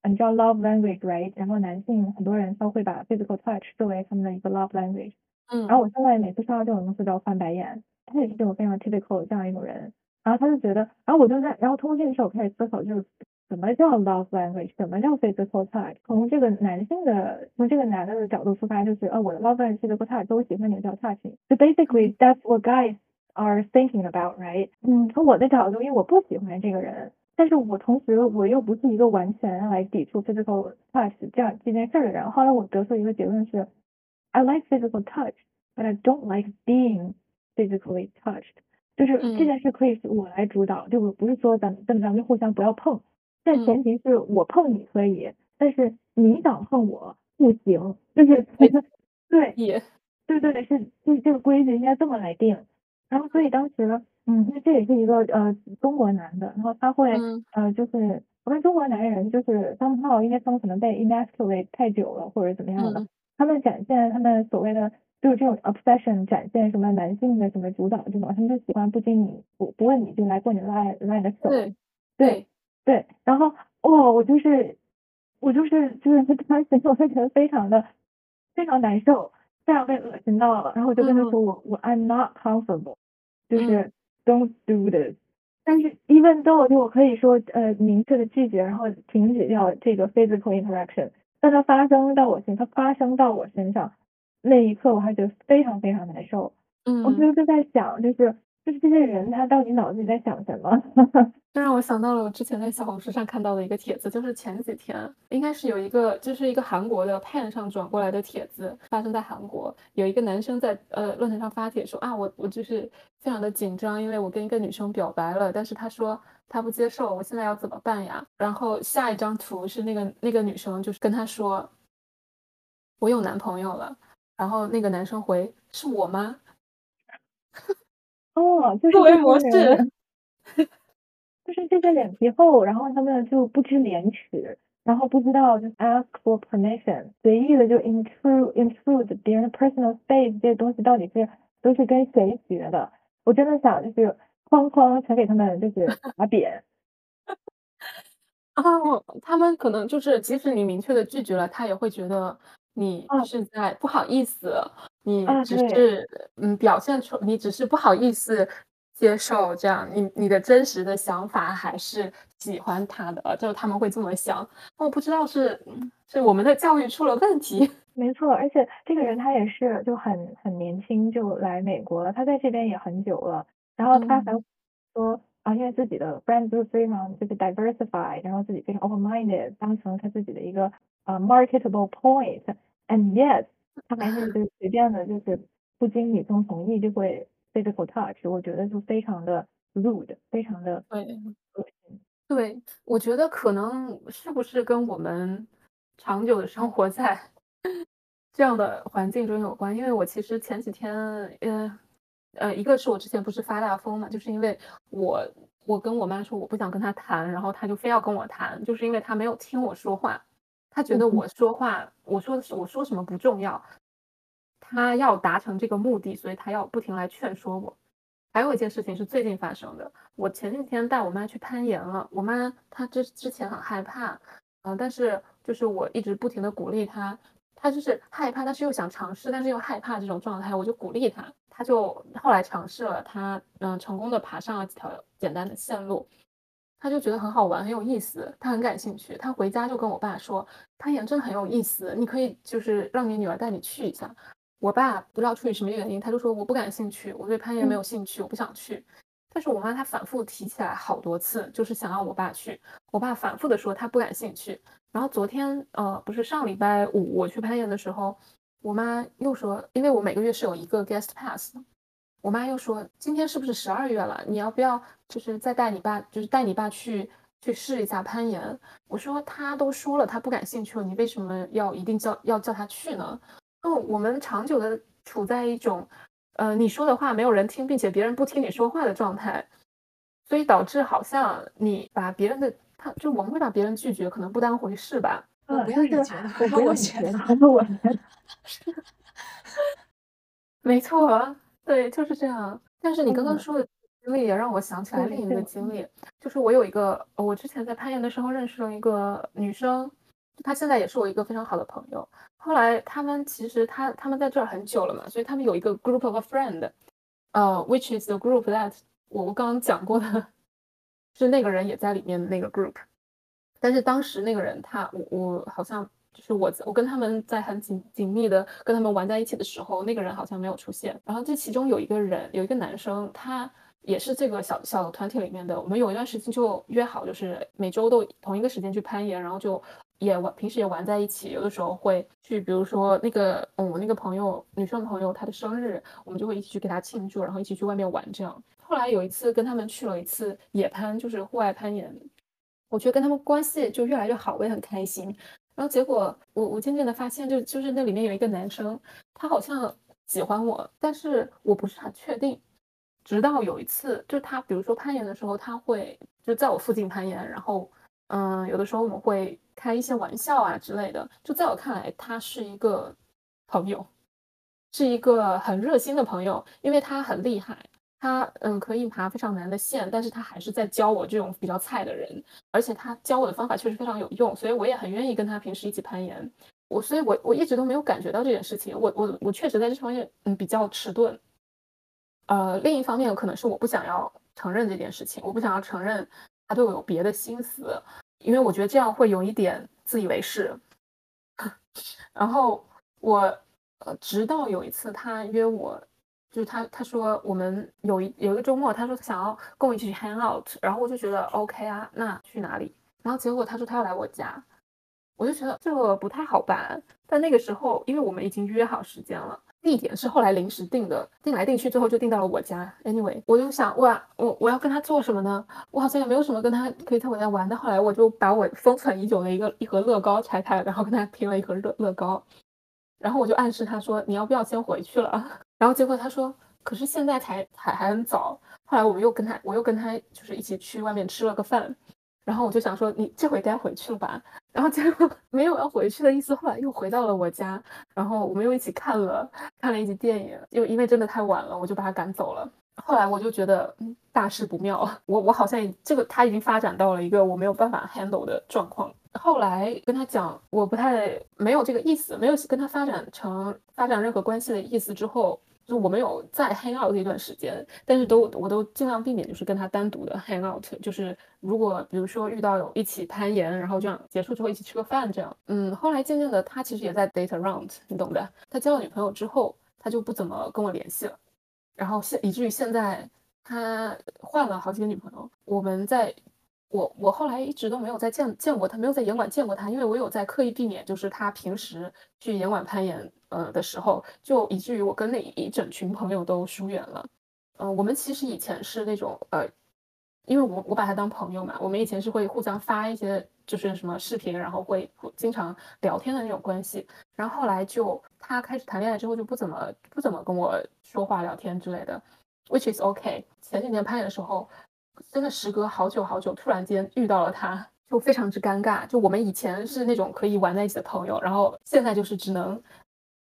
你知道 love language right？然后男性很多人都会把 physical touch 作为他们的一个 love language。嗯，然后我现在每次刷到这种东西都要翻白眼，他也是这种非常 typical 这样一种人，然后他就觉得，然后我就在，然后通过这个事我开始思考，就是怎么叫 love language，怎么叫 physical touch。从这个男性的，从这个男的的角度出发，就是，哦，我的 love language，physical touch，都喜欢你叫 touch。就 basically that's what guys are thinking about right？嗯，从我的角度，因为我不喜欢这个人，但是我同时我又不是一个完全来抵触 physical touch 这样这件事的人。后来我得出一个结论是，I like physical touch，but I don't like being physically touched。就是这件事可以是我来主导，就我不是说咱们咱们互相不要碰，但前提是我碰你可以，但是你想碰我不行，就是 对，对对对，是就是这个规矩应该这么来定。然后，所以当时，嗯，那这也是一个呃中国男的，然后他会呃就是我看中国男人就是他们号，因为他们可能被 emasculate 太久了或者怎么样的，他们展现他们所谓的就是这种 obsession，展现什么男性的什么主导这种，他们就喜欢不经你不不问你就来过你拉拉你的手，对对对，然后哦，我就是我就是就是当时我会觉得非常的非常难受。非常被恶心到了，然后我就跟他说我我 I'm not comfortable，就是 don't do this。但是 even though 就我可以说呃明确的拒绝，然后停止掉这个 physical interaction，但它发生到我身，它发生到我身上那一刻，我还觉得非常非常难受。嗯，我就就在想，就是。就是这些人，他到底脑子里在想什么？这让我想到了我之前在小红书上看到的一个帖子，就是前几天应该是有一个，就是一个韩国的 Pan 上转过来的帖子，发生在韩国，有一个男生在呃论坛上发帖说啊，我我就是非常的紧张，因为我跟一个女生表白了，但是他说他不接受，我现在要怎么办呀？然后下一张图是那个那个女生就是跟他说，我有男朋友了，然后那个男生回是我吗？哦，就是为模式，就是这些脸皮厚，然后他们就不知廉耻，然后不知道就 ask for permission，随意的就 intrude intrude 别人的 personal space 这些东西到底是都是跟谁学的？我真的想就是哐哐全给他们就是打扁。啊，他们可能就是即使你明确的拒绝了，他也会觉得你是在不好意思，你只是嗯表现出你只是不好意思接受这样，你你的真实的想法还是喜欢他的，就是他们会这么想。我不知道是是我们的教育出了问题。没错，而且这个人他也是就很很年轻就来美国了，他在这边也很久了，然后他还说。啊，因为自己的 friends 都非常就是 diversified，然后自己非常 open-minded，当成他自己的一个呃 marketable point，and yes，他 还是就随便的，就是不经你中同意就会 physical touch，我觉得就非常的 rude，非常的对，对，我觉得可能是不是跟我们长久的生活在 这样的环境中有关？因为我其实前几天，呃。呃，一个是我之前不是发大疯嘛，就是因为我我跟我妈说我不想跟她谈，然后她就非要跟我谈，就是因为她没有听我说话，他觉得我说话我说的是我说什么不重要，他要达成这个目的，所以他要不停来劝说我。还有一件事情是最近发生的，我前几天带我妈去攀岩了，我妈她之之前很害怕，嗯，但是就是我一直不停的鼓励她，她就是害怕，但是又想尝试，但是又害怕这种状态，我就鼓励她。她就后来尝试了，她嗯成功的爬上了几条简单的线路，他就觉得很好玩，很有意思，他很感兴趣。他回家就跟我爸说，攀岩真的很有意思，你可以就是让你女儿带你去一下。我爸不知道出于什么原因，他就说我不感兴趣，我对攀岩没有兴趣，我不想去。但是我妈她反复提起来好多次，就是想让我爸去。我爸反复的说他不感兴趣。然后昨天呃不是上礼拜五我去攀岩的时候。我妈又说，因为我每个月是有一个 guest pass，我妈又说，今天是不是十二月了？你要不要就是再带你爸，就是带你爸去去试一下攀岩？我说他都说了他不感兴趣了，你为什么要一定叫要叫他去呢？哦，我们长久的处在一种，呃，你说的话没有人听，并且别人不听你说话的状态，所以导致好像你把别人的，他就我们会把别人拒绝，可能不当回事吧。我不要你觉得，我不要你觉得，我觉得是，没错，对，就是这样。但是你刚刚说的经历也让我想起来另一个经历，就是我有一个，我之前在攀岩的时候认识了一个女生，她现在也是我一个非常好的朋友。后来他们其实他他们在这儿很久了嘛，所以他们有一个 group of a friend，呃，which is the group that 我刚刚讲过的，是那个人也在里面的那个 group。但是当时那个人，他我我好像就是我我跟他们在很紧紧密的跟他们玩在一起的时候，那个人好像没有出现。然后这其中有一个人，有一个男生，他也是这个小小团体里面的。我们有一段时间就约好，就是每周都同一个时间去攀岩，然后就也玩，平时也玩在一起。有的时候会去，比如说那个嗯，我那个朋友女生朋友她的生日，我们就会一起去给她庆祝，然后一起去外面玩这样。后来有一次跟他们去了一次野攀，就是户外攀岩。我觉得跟他们关系就越来越好，我也很开心。然后结果我我渐渐的发现，就就是那里面有一个男生，他好像喜欢我，但是我不是很确定。直到有一次，就他比如说攀岩的时候，他会就在我附近攀岩，然后嗯，有的时候我们会开一些玩笑啊之类的。就在我看来，他是一个朋友，是一个很热心的朋友，因为他很厉害。他嗯可以爬非常难的线，但是他还是在教我这种比较菜的人，而且他教我的方法确实非常有用，所以我也很愿意跟他平时一起攀岩。我所以，我我一直都没有感觉到这件事情。我我我确实在这方面嗯比较迟钝。呃，另一方面可能是我不想要承认这件事情，我不想要承认他对我有别的心思，因为我觉得这样会有一点自以为是。然后我呃直到有一次他约我。就是他，他说我们有一有一个周末，他说他想要跟我一起去 hang out，然后我就觉得 OK 啊，那去哪里？然后结果他说他要来我家，我就觉得这个不太好办。但那个时候，因为我们已经约好时间了，地点是后来临时定的，定来定去，最后就定到了我家。Anyway，我就想哇，我我要跟他做什么呢？我好像也没有什么跟他可以在我家玩的。后来我就把我封存已久的一个一盒乐高拆开，然后跟他拼了一盒乐乐高，然后我就暗示他说你要不要先回去了？然后结果他说，可是现在才还还很早。后来我们又跟他，我又跟他就是一起去外面吃了个饭。然后我就想说，你这回该回去了吧？然后结果 没有要回去的意思。后来又回到了我家，然后我们又一起看了看了一集电影。又因为真的太晚了，我就把他赶走了。后来我就觉得，嗯，大事不妙，我我好像这个他已经发展到了一个我没有办法 handle 的状况。后来跟他讲，我不太没有这个意思，没有跟他发展成发展任何关系的意思之后，就我没有再 hang out 一段时间，但是都我都尽量避免就是跟他单独的 hang out，就是如果比如说遇到有一起攀岩，然后这样结束之后一起吃个饭这样，嗯，后来渐渐的他其实也在 date around，你懂的，他交了女朋友之后，他就不怎么跟我联系了。然后现以至于现在他换了好几个女朋友，我们在我我后来一直都没有再见见过他，没有在严管见过他，因为我有在刻意避免，就是他平时去严管攀岩呃的时候，就以至于我跟那一整群朋友都疏远了。嗯，我们其实以前是那种呃，因为我我把他当朋友嘛，我们以前是会互相发一些就是什么视频，然后会经常聊天的那种关系。然后后来就他开始谈恋爱之后就不怎么不怎么跟我。说话聊天之类的，which is okay。前几年攀岩的时候，真的时隔好久好久，突然间遇到了他，就非常之尴尬。就我们以前是那种可以玩在一起的朋友，然后现在就是只能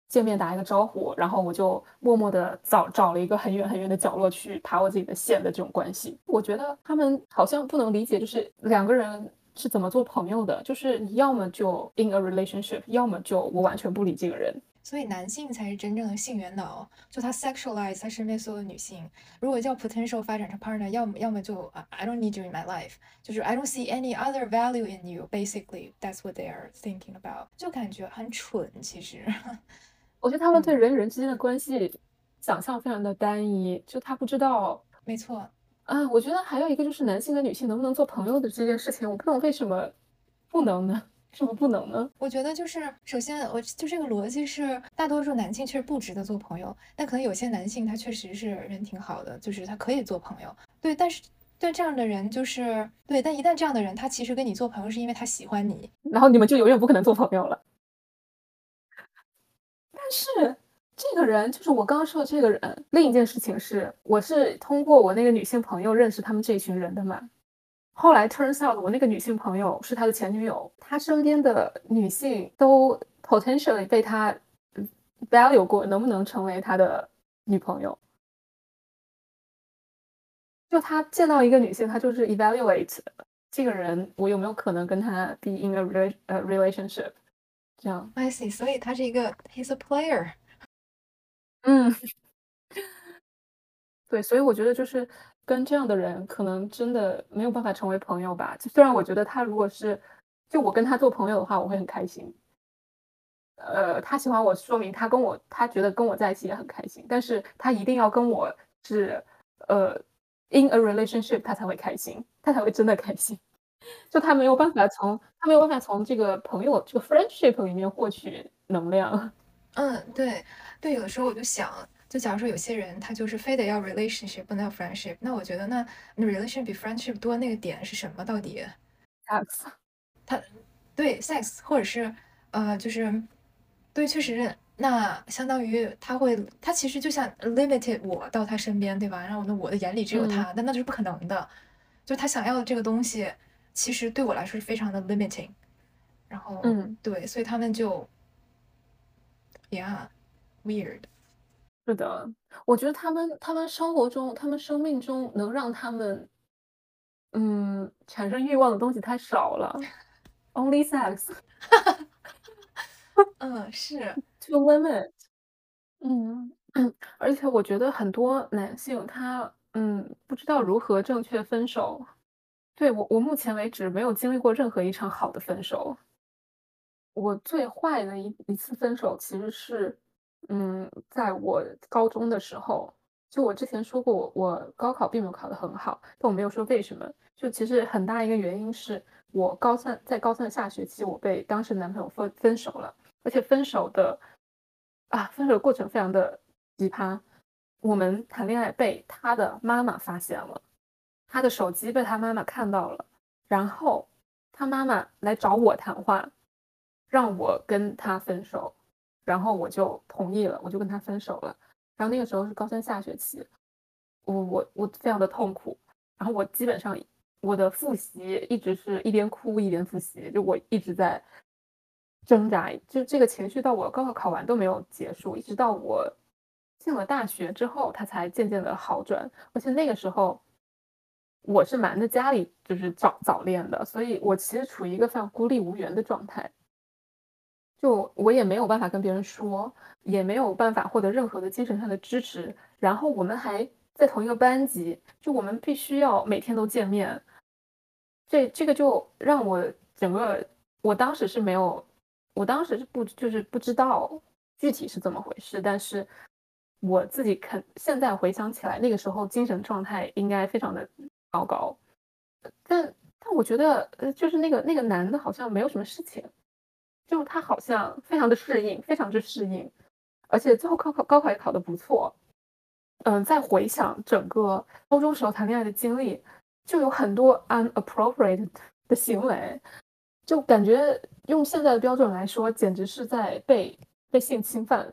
见面打一个招呼，然后我就默默的找找了一个很远很远的角落去爬我自己的线的这种关系。我觉得他们好像不能理解，就是两个人是怎么做朋友的，就是你要么就 in a relationship，要么就我完全不理这个人。所以男性才是真正的性元脑，就他 sexualize 他身边所有的女性。如果叫 potential 发展成 partner，要么要么就 I don't need you in my life，就是 I don't see any other value in you。Basically that's what they are thinking about。就感觉很蠢，其实。我觉得他们对人与人之间的关系想象非常的单一，就他不知道。没错。啊，我觉得还有一个就是男性跟女性能不能做朋友的这件事情，我不懂为什么不能呢？是不是不能呢？我觉得就是，首先，我就这个逻辑是，大多数男性确实不值得做朋友，但可能有些男性他确实是人挺好的，就是他可以做朋友。对，但是对这样的人就是对，但一旦这样的人他其实跟你做朋友是因为他喜欢你，然后你们就永远不可能做朋友了。但是这个人就是我刚刚说的这个人。另一件事情是，我是通过我那个女性朋友认识他们这一群人的嘛。后来 turns out 我那个女性朋友是他的前女友，他身边的女性都 potentially 被他 value 过，能不能成为他的女朋友？就他见到一个女性，他就是 evaluate 这个人，我有没有可能跟他 be in a relationship？这样，I see，所以他是一个 he's a player。嗯，对，所以我觉得就是。跟这样的人可能真的没有办法成为朋友吧。虽然我觉得他如果是就我跟他做朋友的话，我会很开心。呃，他喜欢我，说明他跟我他觉得跟我在一起也很开心。但是他一定要跟我是呃 in a relationship，他才会开心，他才会真的开心。就他没有办法从他没有办法从这个朋友这个 friendship 里面获取能量。嗯，对对，有的时候我就想。就假如说有些人他就是非得要 relationship 不能要 friendship，那我觉得那那 relationship 比 friendship 多那个点是什么？到底？sex，他对 sex 或者是呃就是对，确实那相当于他会他其实就像 limited 我到他身边，对吧？然后呢我的眼里只有他，但那就是不可能的。就他想要的这个东西，其实对我来说是非常的 limiting。然后嗯，对，所以他们就，yeah weird。是的，我觉得他们他们生活中，他们生命中能让他们，嗯，产生欲望的东西太少了。Only sex。嗯，是。To limit。嗯嗯，而且我觉得很多男性他，嗯，不知道如何正确分手。对我，我目前为止没有经历过任何一场好的分手。我最坏的一一次分手其实是。嗯，在我高中的时候，就我之前说过，我我高考并没有考得很好，但我没有说为什么。就其实很大一个原因是我高三在高三下学期，我被当时男朋友分分手了，而且分手的啊，分手的过程非常的奇葩。我们谈恋爱被他的妈妈发现了，他的手机被他妈妈看到了，然后他妈妈来找我谈话，让我跟他分手。然后我就同意了，我就跟他分手了。然后那个时候是高三下学期，我我我非常的痛苦。然后我基本上我的复习一直是一边哭一边复习，就我一直在挣扎，就这个情绪到我高考考完都没有结束，一直到我进了大学之后，他才渐渐的好转。而且那个时候，我是瞒着家里就是早早恋的，所以我其实处于一个非常孤立无援的状态。就我也没有办法跟别人说，也没有办法获得任何的精神上的支持。然后我们还在同一个班级，就我们必须要每天都见面。这这个就让我整个，我当时是没有，我当时是不就是不知道具体是怎么回事，但是我自己肯现在回想起来，那个时候精神状态应该非常的糟糕。但但我觉得，呃，就是那个那个男的好像没有什么事情。就他好像非常的适应，非常之适应，而且最后高考高考也考得不错。嗯，再回想整个高中时候谈恋爱的经历，就有很多 unappropriate 的行为，就感觉用现在的标准来说，简直是在被被性侵犯，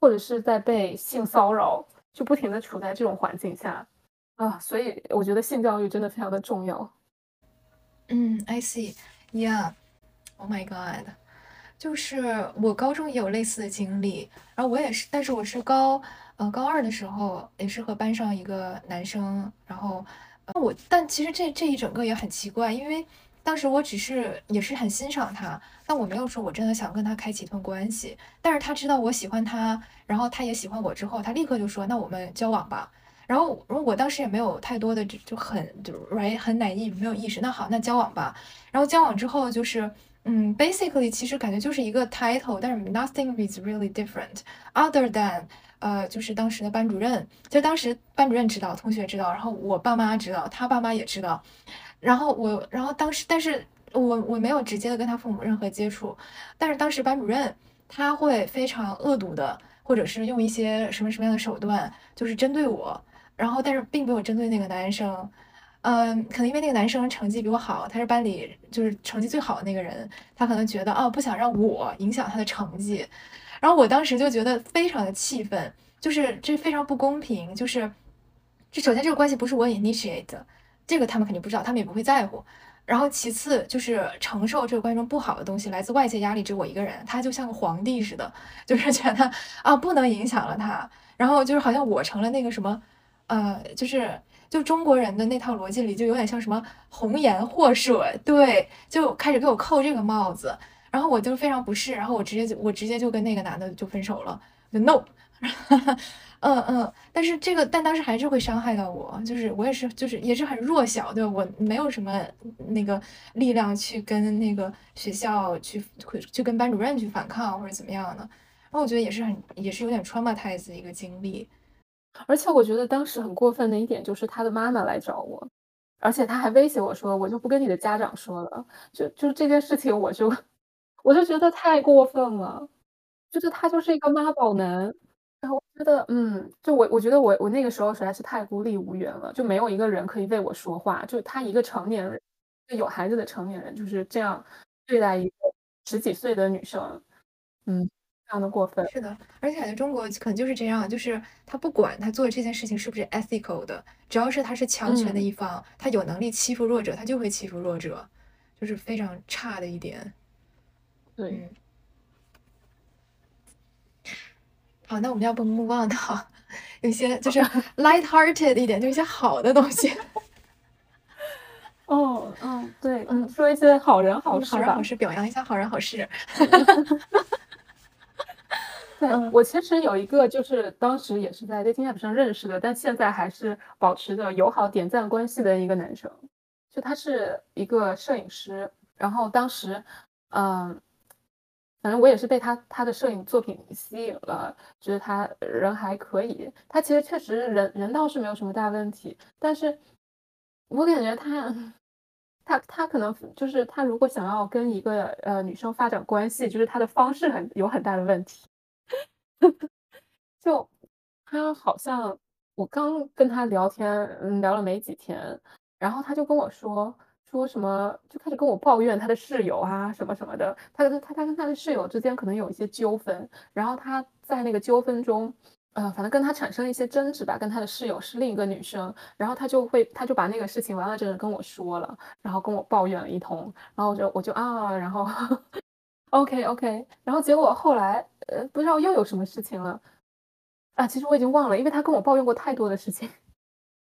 或者是在被性骚扰，就不停的处在这种环境下啊。所以我觉得性教育真的非常的重要。嗯，I see，yeah，oh my god。就是我高中也有类似的经历，然后我也是，但是我是高呃高二的时候，也是和班上一个男生，然后呃我，但其实这这一整个也很奇怪，因为当时我只是也是很欣赏他，但我没有说我真的想跟他开启一段关系，但是他知道我喜欢他，然后他也喜欢我之后，他立刻就说那我们交往吧，然后我当时也没有太多的就就很就 right 很 naive 没有意识，那好那交往吧，然后交往之后就是。嗯，basically 其实感觉就是一个 title，但是 nothing is really different other than 呃，就是当时的班主任，就当时班主任知道，同学知道，然后我爸妈知道，他爸妈也知道，然后我，然后当时，但是我我没有直接的跟他父母任何接触，但是当时班主任他会非常恶毒的，或者是用一些什么什么样的手段，就是针对我，然后但是并没有针对那个男生。嗯，可能因为那个男生成绩比我好，他是班里就是成绩最好的那个人，他可能觉得哦，不想让我影响他的成绩，然后我当时就觉得非常的气愤，就是这非常不公平，就是这首先这个关系不是我 initiate 的，这个他们肯定不知道，他们也不会在乎，然后其次就是承受这个关系中不好的东西，来自外界压力只有我一个人，他就像个皇帝似的，就是觉得啊不能影响了他，然后就是好像我成了那个什么，呃，就是。就中国人的那套逻辑里，就有点像什么红颜祸水，对，就开始给我扣这个帽子，然后我就非常不适，然后我直接就我直接就跟那个男的就分手了，就 no，嗯嗯，但是这个但当时还是会伤害到我，就是我也是就是也是很弱小，对我没有什么那个力量去跟那个学校去去跟班主任去反抗或者怎么样的，然后我觉得也是很也是有点 traumatize 的一个经历。而且我觉得当时很过分的一点就是他的妈妈来找我，而且他还威胁我说：“我就不跟你的家长说了。”就就是这件事情，我就我就觉得太过分了，就是他就是一个妈宝男。然后我觉得，嗯，就我我觉得我我那个时候实在是太孤立无援了，就没有一个人可以为我说话。就他一个成年人，有孩子的成年人就是这样对待一个十几岁的女生，嗯。非常的过分，是的，而且感觉中国可能就是这样，就是他不管他做的这件事情是不是 ethical 的，只要是他是强权的一方，他有能力欺负弱者，他就会欺负弱者，就是非常差的一点。对。好，那我们要不 move on 到有些就是 light-hearted 一点，就一些好的东西。哦，嗯，对，嗯，说一些好人好事吧，好事表扬一下好人好事。我其实有一个，就是当时也是在 dating app 上认识的，但现在还是保持着友好点赞关系的一个男生，就他是一个摄影师，然后当时，嗯，反正我也是被他他的摄影作品吸引了，觉得他人还可以，他其实确实人人倒是没有什么大问题，但是我感觉他他他可能就是他如果想要跟一个呃女生发展关系，就是他的方式很有很大的问题。就他好像我刚跟他聊天，嗯，聊了没几天，然后他就跟我说说什么，就开始跟我抱怨他的室友啊什么什么的。他跟他他跟他的室友之间可能有一些纠纷，然后他在那个纠纷中，呃，反正跟他产生一些争执吧，跟他的室友是另一个女生，然后他就会他就把那个事情完完整整跟我说了，然后跟我抱怨了一通，然后我就我就啊，然后。OK OK，然后结果后来，呃，不知道又有什么事情了，啊，其实我已经忘了，因为他跟我抱怨过太多的事情。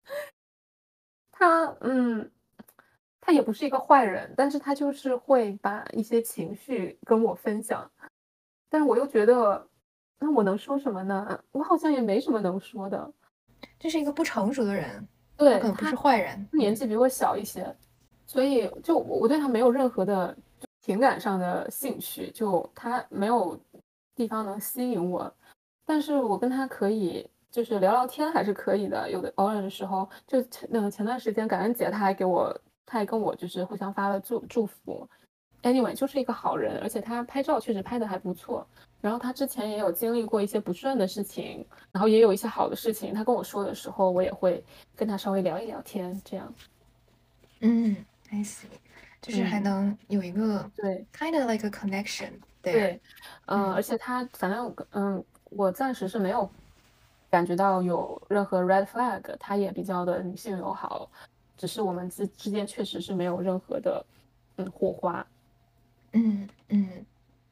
他嗯，他也不是一个坏人，但是他就是会把一些情绪跟我分享，但是我又觉得，那我能说什么呢？我好像也没什么能说的。这是一个不成熟的人，对，可能不是坏人，年纪比我小一些，所以就我对他没有任何的情感上的兴趣，就他没有地方能吸引我。但是我跟他可以就是聊聊天还是可以的，有的偶尔的时候，就前那个前段时间感恩节他还给我，他还跟我就是互相发了祝祝福。Anyway，就是一个好人，而且他拍照确实拍的还不错。然后他之前也有经历过一些不顺的事情，然后也有一些好的事情。他跟我说的时候，我也会跟他稍微聊一聊天，这样。嗯，I see，就是还能有一个对，kind of like a connection。对，嗯，而且他反正嗯。我暂时是没有感觉到有任何 red flag，他也比较的女性友好，只是我们之之间确实是没有任何的嗯火花。嗯嗯，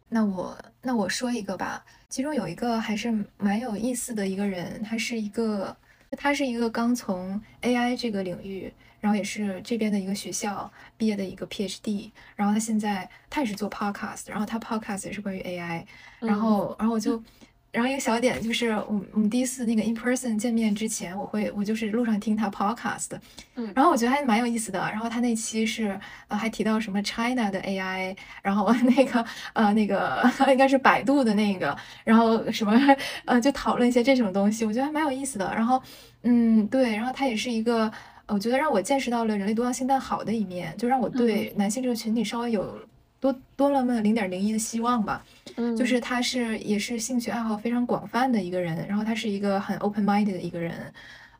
那我那我说一个吧，其中有一个还是蛮有意思的一个人，他是一个他是一个刚从 AI 这个领域，然后也是这边的一个学校毕业的一个 PhD，然后他现在他也是做 podcast，然后他 podcast 也是关于 AI，然后然后我就。然后一个小点就是，我我们第一次那个 in person 见面之前，我会我就是路上听他 podcast，嗯，然后我觉得还蛮有意思的。然后他那期是呃还提到什么 China 的 AI，然后那个呃那个应该是百度的那个，然后什么呃就讨论一些这种东西，我觉得还蛮有意思的。然后嗯对，然后他也是一个我觉得让我见识到了人类多样性但好的一面，就让我对男性这个群体稍微有。多多了那么零点零一的希望吧，嗯，就是他是也是兴趣爱好非常广泛的一个人，然后他是一个很 open minded 的一个人，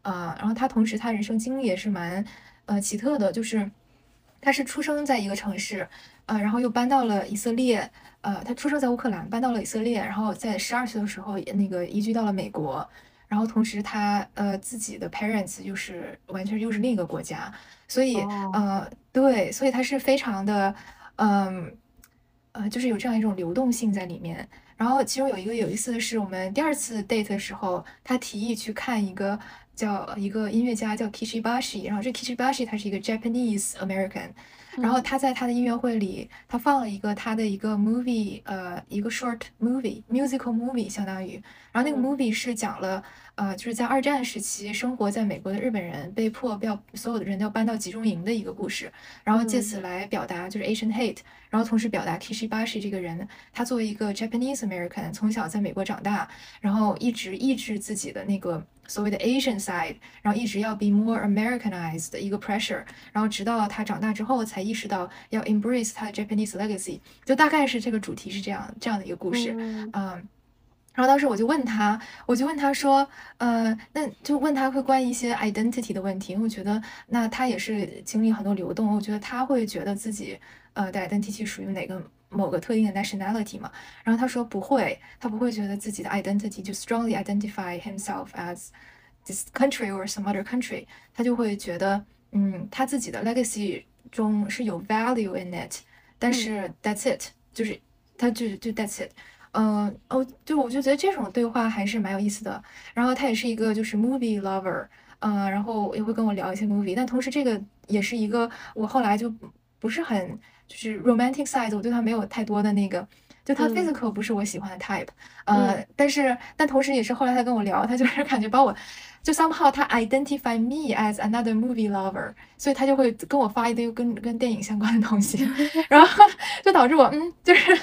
呃，然后他同时他人生经历也是蛮呃奇特的，就是他是出生在一个城市，呃，然后又搬到了以色列，呃，他出生在乌克兰，搬到了以色列，然后在十二岁的时候也那个移居到了美国，然后同时他呃自己的 parents 又是完全又是另一个国家，所以呃对，所以他是非常的。嗯，呃，就是有这样一种流动性在里面。然后其中有一个有意思的是，我们第二次 date 的时候，他提议去看一个叫一个音乐家叫 Kishi Bashi，然后这 Kishi Bashi 他是一个 Japanese American。然后他在他的音乐会里，他放了一个他的一个 movie，呃，一个 short movie musical movie 相当于。然后那个 movie 是讲了，呃，就是在二战时期生活在美国的日本人被迫要所有的人都要搬到集中营的一个故事。然后借此来表达就是 Asian hate，然后同时表达 Kishi Bashi 这个人，他作为一个 Japanese American，从小在美国长大，然后一直抑制自己的那个。所谓的 Asian side，然后一直要 be more Americanized 的一个 pressure，然后直到他长大之后才意识到要 embrace 他的 Japanese legacy，就大概是这个主题是这样这样的一个故事，嗯，然后当时我就问他，我就问他说，呃，那就问他会关于一些 identity 的问题，因为我觉得那他也是经历很多流动，我觉得他会觉得自己呃的 identity 属于哪个。某个特定的 nationality 嘛，然后他说不会，他不会觉得自己的 identity 就 strongly identify himself as this country or some other country，他就会觉得，嗯，他自己的 legacy 中是有 value in it，但是 that's it，就是他就就 that's it，嗯，哦，就我就觉得这种对话还是蛮有意思的。然后他也是一个就是 movie lover，嗯，然后也会跟我聊一些 movie，但同时这个也是一个我后来就不是很。就是 romantic side，我对他没有太多的那个，就他 physical 不是我喜欢的 type，呃，但是但同时也是后来他跟我聊，他就是感觉把我，就 somehow 他 identify me as another movie lover，所以他就会跟我发一堆跟跟电影相关的东西，然后就导致我嗯，就是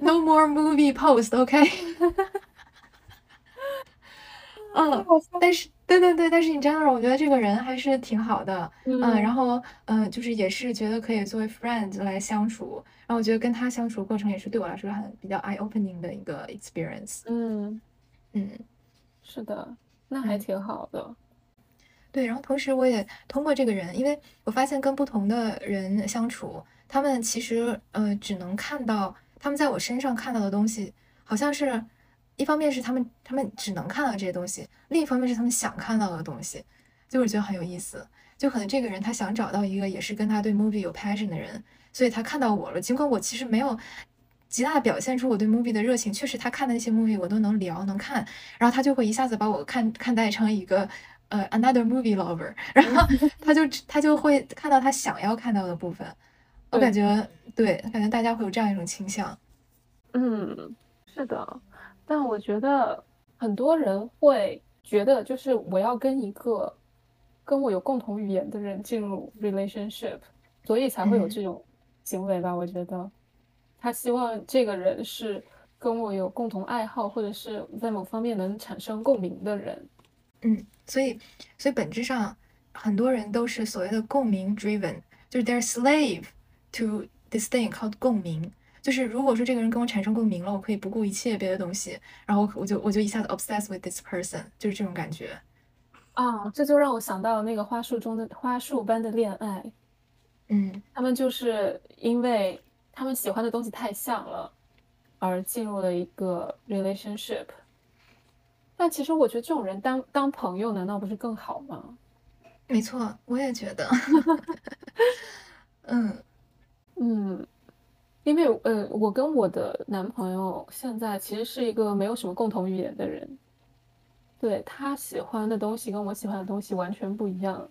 no more movie post，OK，嗯，但是。对对对，但是你真的，我觉得这个人还是挺好的，嗯，然后嗯，就是也是觉得可以作为 friend 来相处，然后我觉得跟他相处过程也是对我来说很比较 eye opening 的一个 experience，嗯。嗯，是的，那还挺好的，对，然后同时我也通过这个人，因为我发现跟不同的人相处，他们其实呃只能看到他们在我身上看到的东西，好像是。一方面是他们，他们只能看到这些东西；另一方面是他们想看到的东西，就我觉得很有意思。就可能这个人他想找到一个也是跟他对 movie 有 passion 的人，所以他看到我了。尽管我其实没有极大的表现出我对 movie 的热情。确实，他看的那些 movie 我都能聊能看，然后他就会一下子把我看看待成一个呃 another movie lover，然后 他就他就会看到他想要看到的部分。我感觉对，感觉大家会有这样一种倾向。嗯，是的，但我觉得很多人会觉得，就是我要跟一个跟我有共同语言的人进入 relationship，所以才会有这种行为吧？我觉得他希望这个人是跟我有共同爱好，或者是在某方面能产生共鸣的人。嗯，所以，所以本质上很多人都是所谓的共鸣 driven，就是 they're slave to this thing called 共鸣。就是如果说这个人跟我产生共鸣了，我可以不顾一切别的东西，然后我就我就一下子 obsessed with this person，就是这种感觉。啊，这就让我想到那个花束中的花束般的恋爱。嗯，他们就是因为他们喜欢的东西太像了，而进入了一个 relationship。但其实我觉得这种人当当朋友难道不是更好吗？没错，我也觉得。嗯 嗯。因为呃，我跟我的男朋友现在其实是一个没有什么共同语言的人，对他喜欢的东西跟我喜欢的东西完全不一样，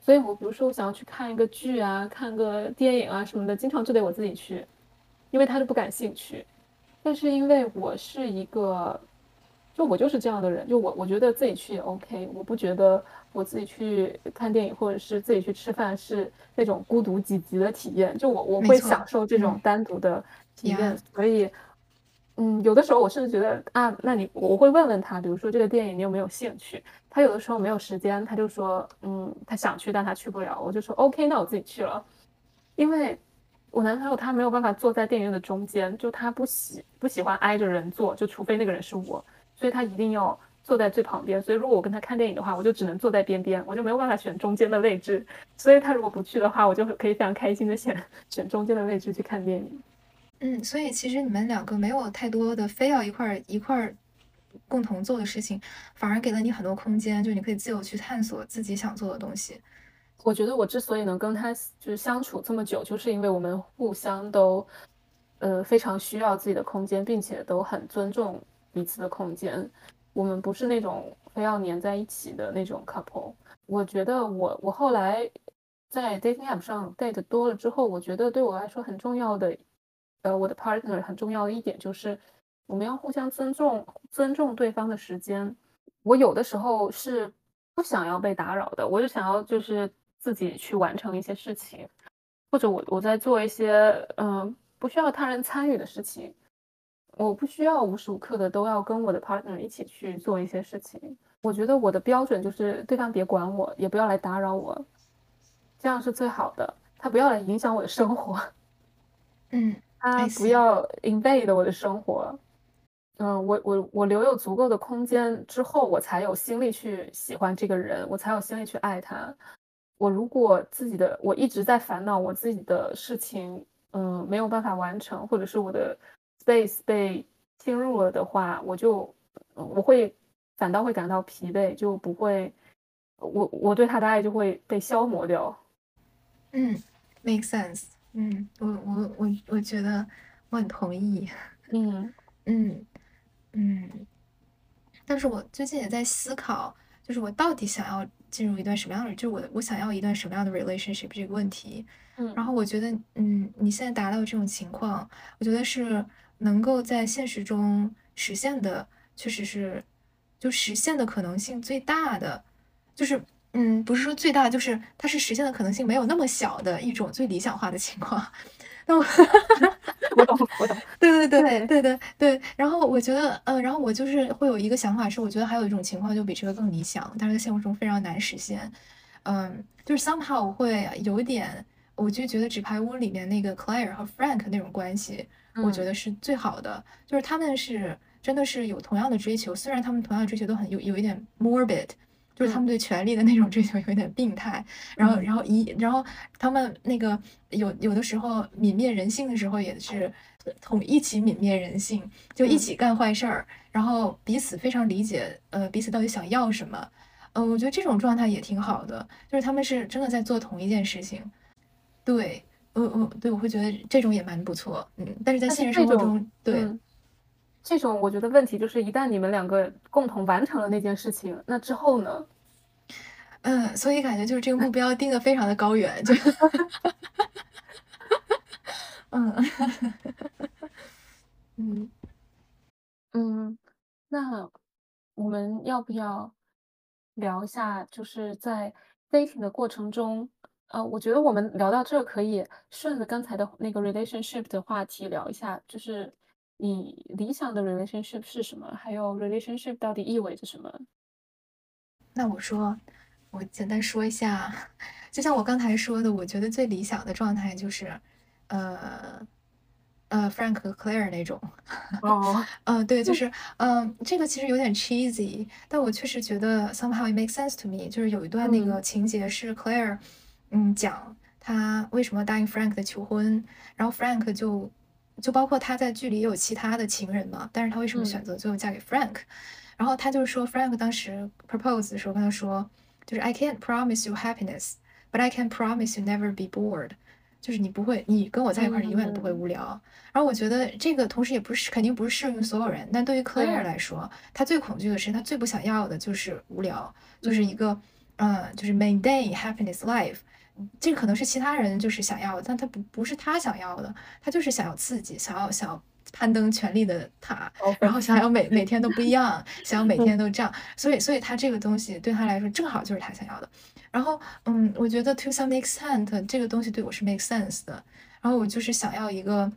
所以我比如说我想要去看一个剧啊，看个电影啊什么的，经常就得我自己去，因为他就不感兴趣，但是因为我是一个。就我就是这样的人，就我我觉得自己去也 OK，我不觉得我自己去看电影或者是自己去吃饭是那种孤独几级的体验，就我我会享受这种单独的体验，所以，嗯，有的时候我甚至觉得啊，那你我会问问他，比如说这个电影你有没有兴趣？他有的时候没有时间，他就说嗯，他想去但他去不了，我就说 OK，那我自己去了，因为我男朋友他没有办法坐在电影院的中间，就他不喜不喜欢挨着人坐，就除非那个人是我。所以他一定要坐在最旁边，所以如果我跟他看电影的话，我就只能坐在边边，我就没有办法选中间的位置。所以他如果不去的话，我就可以非常开心的选 选中间的位置去看电影。嗯，所以其实你们两个没有太多的非要一块儿一块儿共同做的事情，反而给了你很多空间，就你可以自由去探索自己想做的东西。我觉得我之所以能跟他就是相处这么久，就是因为我们互相都呃非常需要自己的空间，并且都很尊重。彼此的空间，我们不是那种非要黏在一起的那种 couple。我觉得我我后来在 dating app 上 date 多了之后，我觉得对我来说很重要的，呃，我的 partner 很重要的一点就是我们要互相尊重，尊重对方的时间。我有的时候是不想要被打扰的，我就想要就是自己去完成一些事情，或者我我在做一些嗯不需要他人参与的事情。我不需要无时无刻的都要跟我的 partner 一起去做一些事情。我觉得我的标准就是对方别管我，也不要来打扰我，这样是最好的。他不要来影响我的生活，嗯，他不要 invade 我的生活。嗯，我我我留有足够的空间之后，我才有心力去喜欢这个人，我才有心力去爱他。我如果自己的我一直在烦恼我自己的事情，嗯，没有办法完成，或者是我的。Space 被侵入了的话，我就我会反倒会感到疲惫，就不会我我对他的爱就会被消磨掉。嗯，make sense。嗯，我我我我觉得我很同意。嗯 嗯嗯，但是我最近也在思考，就是我到底想要进入一段什么样的，就是我我想要一段什么样的 relationship 这个问题。嗯，然后我觉得，嗯，你现在达到这种情况，我觉得是。能够在现实中实现的，确实是，就实现的可能性最大的，就是，嗯，不是说最大，就是它是实现的可能性没有那么小的一种最理想化的情况。那我，我懂，我懂，对对对对对对。然后我觉得，嗯，然后我就是会有一个想法，是我觉得还有一种情况就比这个更理想，但是在现实中非常难实现。嗯，就是 somehow 会有一点，我就觉得纸牌屋里面那个 Claire 和 Frank 那种关系。我觉得是最好的，就是他们是真的是有同样的追求，虽然他们同样的追求都很有有一点 morbid，就是他们对权力的那种追求有一点病态，然后然后一然后他们那个有有的时候泯灭人性的时候也是同一起泯灭人性，就一起干坏事儿，然后彼此非常理解，呃，彼此到底想要什么，嗯，我觉得这种状态也挺好的，就是他们是真的在做同一件事情，对。我我对我会觉得这种也蛮不错，嗯，但是在现实生活中，对，嗯，这种我觉得问题就是，一旦你们两个共同完成了那件事情，那之后呢？嗯，所以感觉就是这个目标定的非常的高远，就，嗯嗯 嗯，那我们要不要聊一下，就是在 dating 的过程中，呃，我觉得我们聊到这可以顺着刚才的那个 relationship 的话题聊一下，就是你理想的 relationship 是什么，还有 relationship 到底意味着什么？那我说，我简单说一下，就像我刚才说的，我觉得最理想的状态就是，呃，呃，Frank 和 Claire 那种。哦，嗯，对，就是，嗯，这个其实有点 cheesy，但我确实觉得 somehow it makes sense to me。就是有一段那个嗯情节是 Claire，嗯，讲他为什么答应 Frank 的求婚，然后 Frank 就就包括他在剧里也有其他的情人嘛，但是他为什么嗯选择最后嫁给 Frank？然后他就说 Frank 当时 propose 的时候跟他说，就是 I can't promise you happiness, but I can promise you never be bored。就是你不会，你跟我在一块儿，你永远不会嗯无聊。然后我觉得这个同时也不是肯定不是适用于所有人，但对于 Claire 嗯来说，她最恐惧的是她最不想要的就是无聊，就是一嗯个嗯，就是 maintain happiness life。这个可能是其他人就是想要的，但他不不是他想要的，他就是想要刺激，想要想要攀登权力的塔，然后想要每每天都不一样，想要每嗯天都这样，所以所以他这个东西对他来说正好就是他想要的。然后嗯，我觉得 to some extent 这个东西对我是 make sense 的。然后我就是想要一个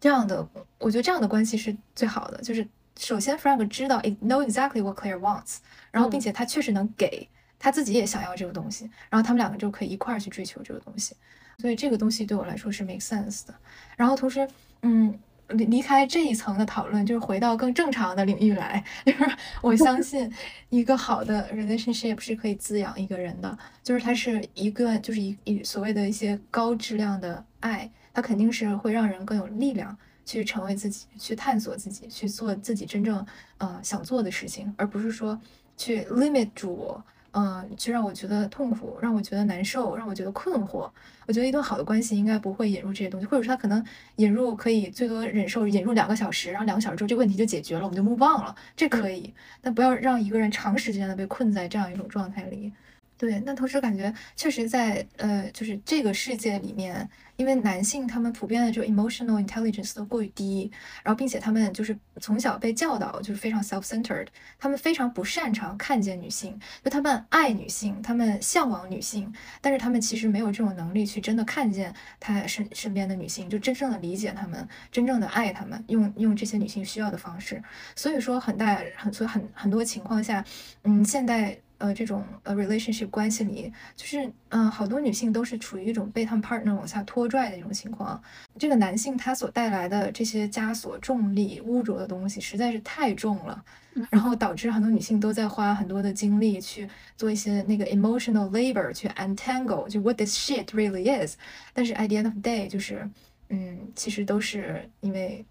这样的，我觉得这样的关系是最好的。就是首先 Frank 知道 know exactly what Claire wants，然后并嗯且他确实能给他自己也想要这个东西，然后他们两个就可以一块儿去追求这个东西。所以这个东西对我来说是 make sense 的。然后同时，嗯。离离开这一层的讨论，就是回到更正常的领域来。就是我相 信，一个好的 relationship 是可以滋养一个人的，就是它是一个，就是一一所谓的一些高质量的爱，它肯定是会让人更有力量去成为自己，去探索自己，去做自己真正呃想做的事情，而不是说去 limit 住我，嗯、去让我觉得痛苦，让我觉得难受，让我觉得困惑。我觉得一段好的关系应该不会引入这些东西，或者说他可能引入可以最多忍受引入两个小时，然后两个小时之后这个问题就解决了，我们就 move on 了，这可以，但不要让一个人长时间的被困在这样一种状态里。对，那同时感觉确实在呃，就是这个世界里面，因为男性他们普遍的这个 emotional intelligence 都过于低，然后并且他们就是从小被教导就是非常 self-centered，他们非常不擅长看见女性，就他们爱女性，他们向往女性，但是他们其实没有这种能力去真的看见他身身边的女性，就真正的理解他们，真正的爱他们，用用这些女性需要的方式。所以说很大很所以很很多情况下，嗯，现代呃这种呃 relationship 关系里，就是嗯、呃好多女性都是处于一种被他们 partner 往下拖拽的一种情况。这个男性他所带来的这些枷锁、重力、污浊的东西实在是太重了，然后导致很多女性都在花很多的精力去做一些那个 emotional labor 去 untangle 就 what this shit really is。但是 at the end of the day 就是嗯，其实都是因为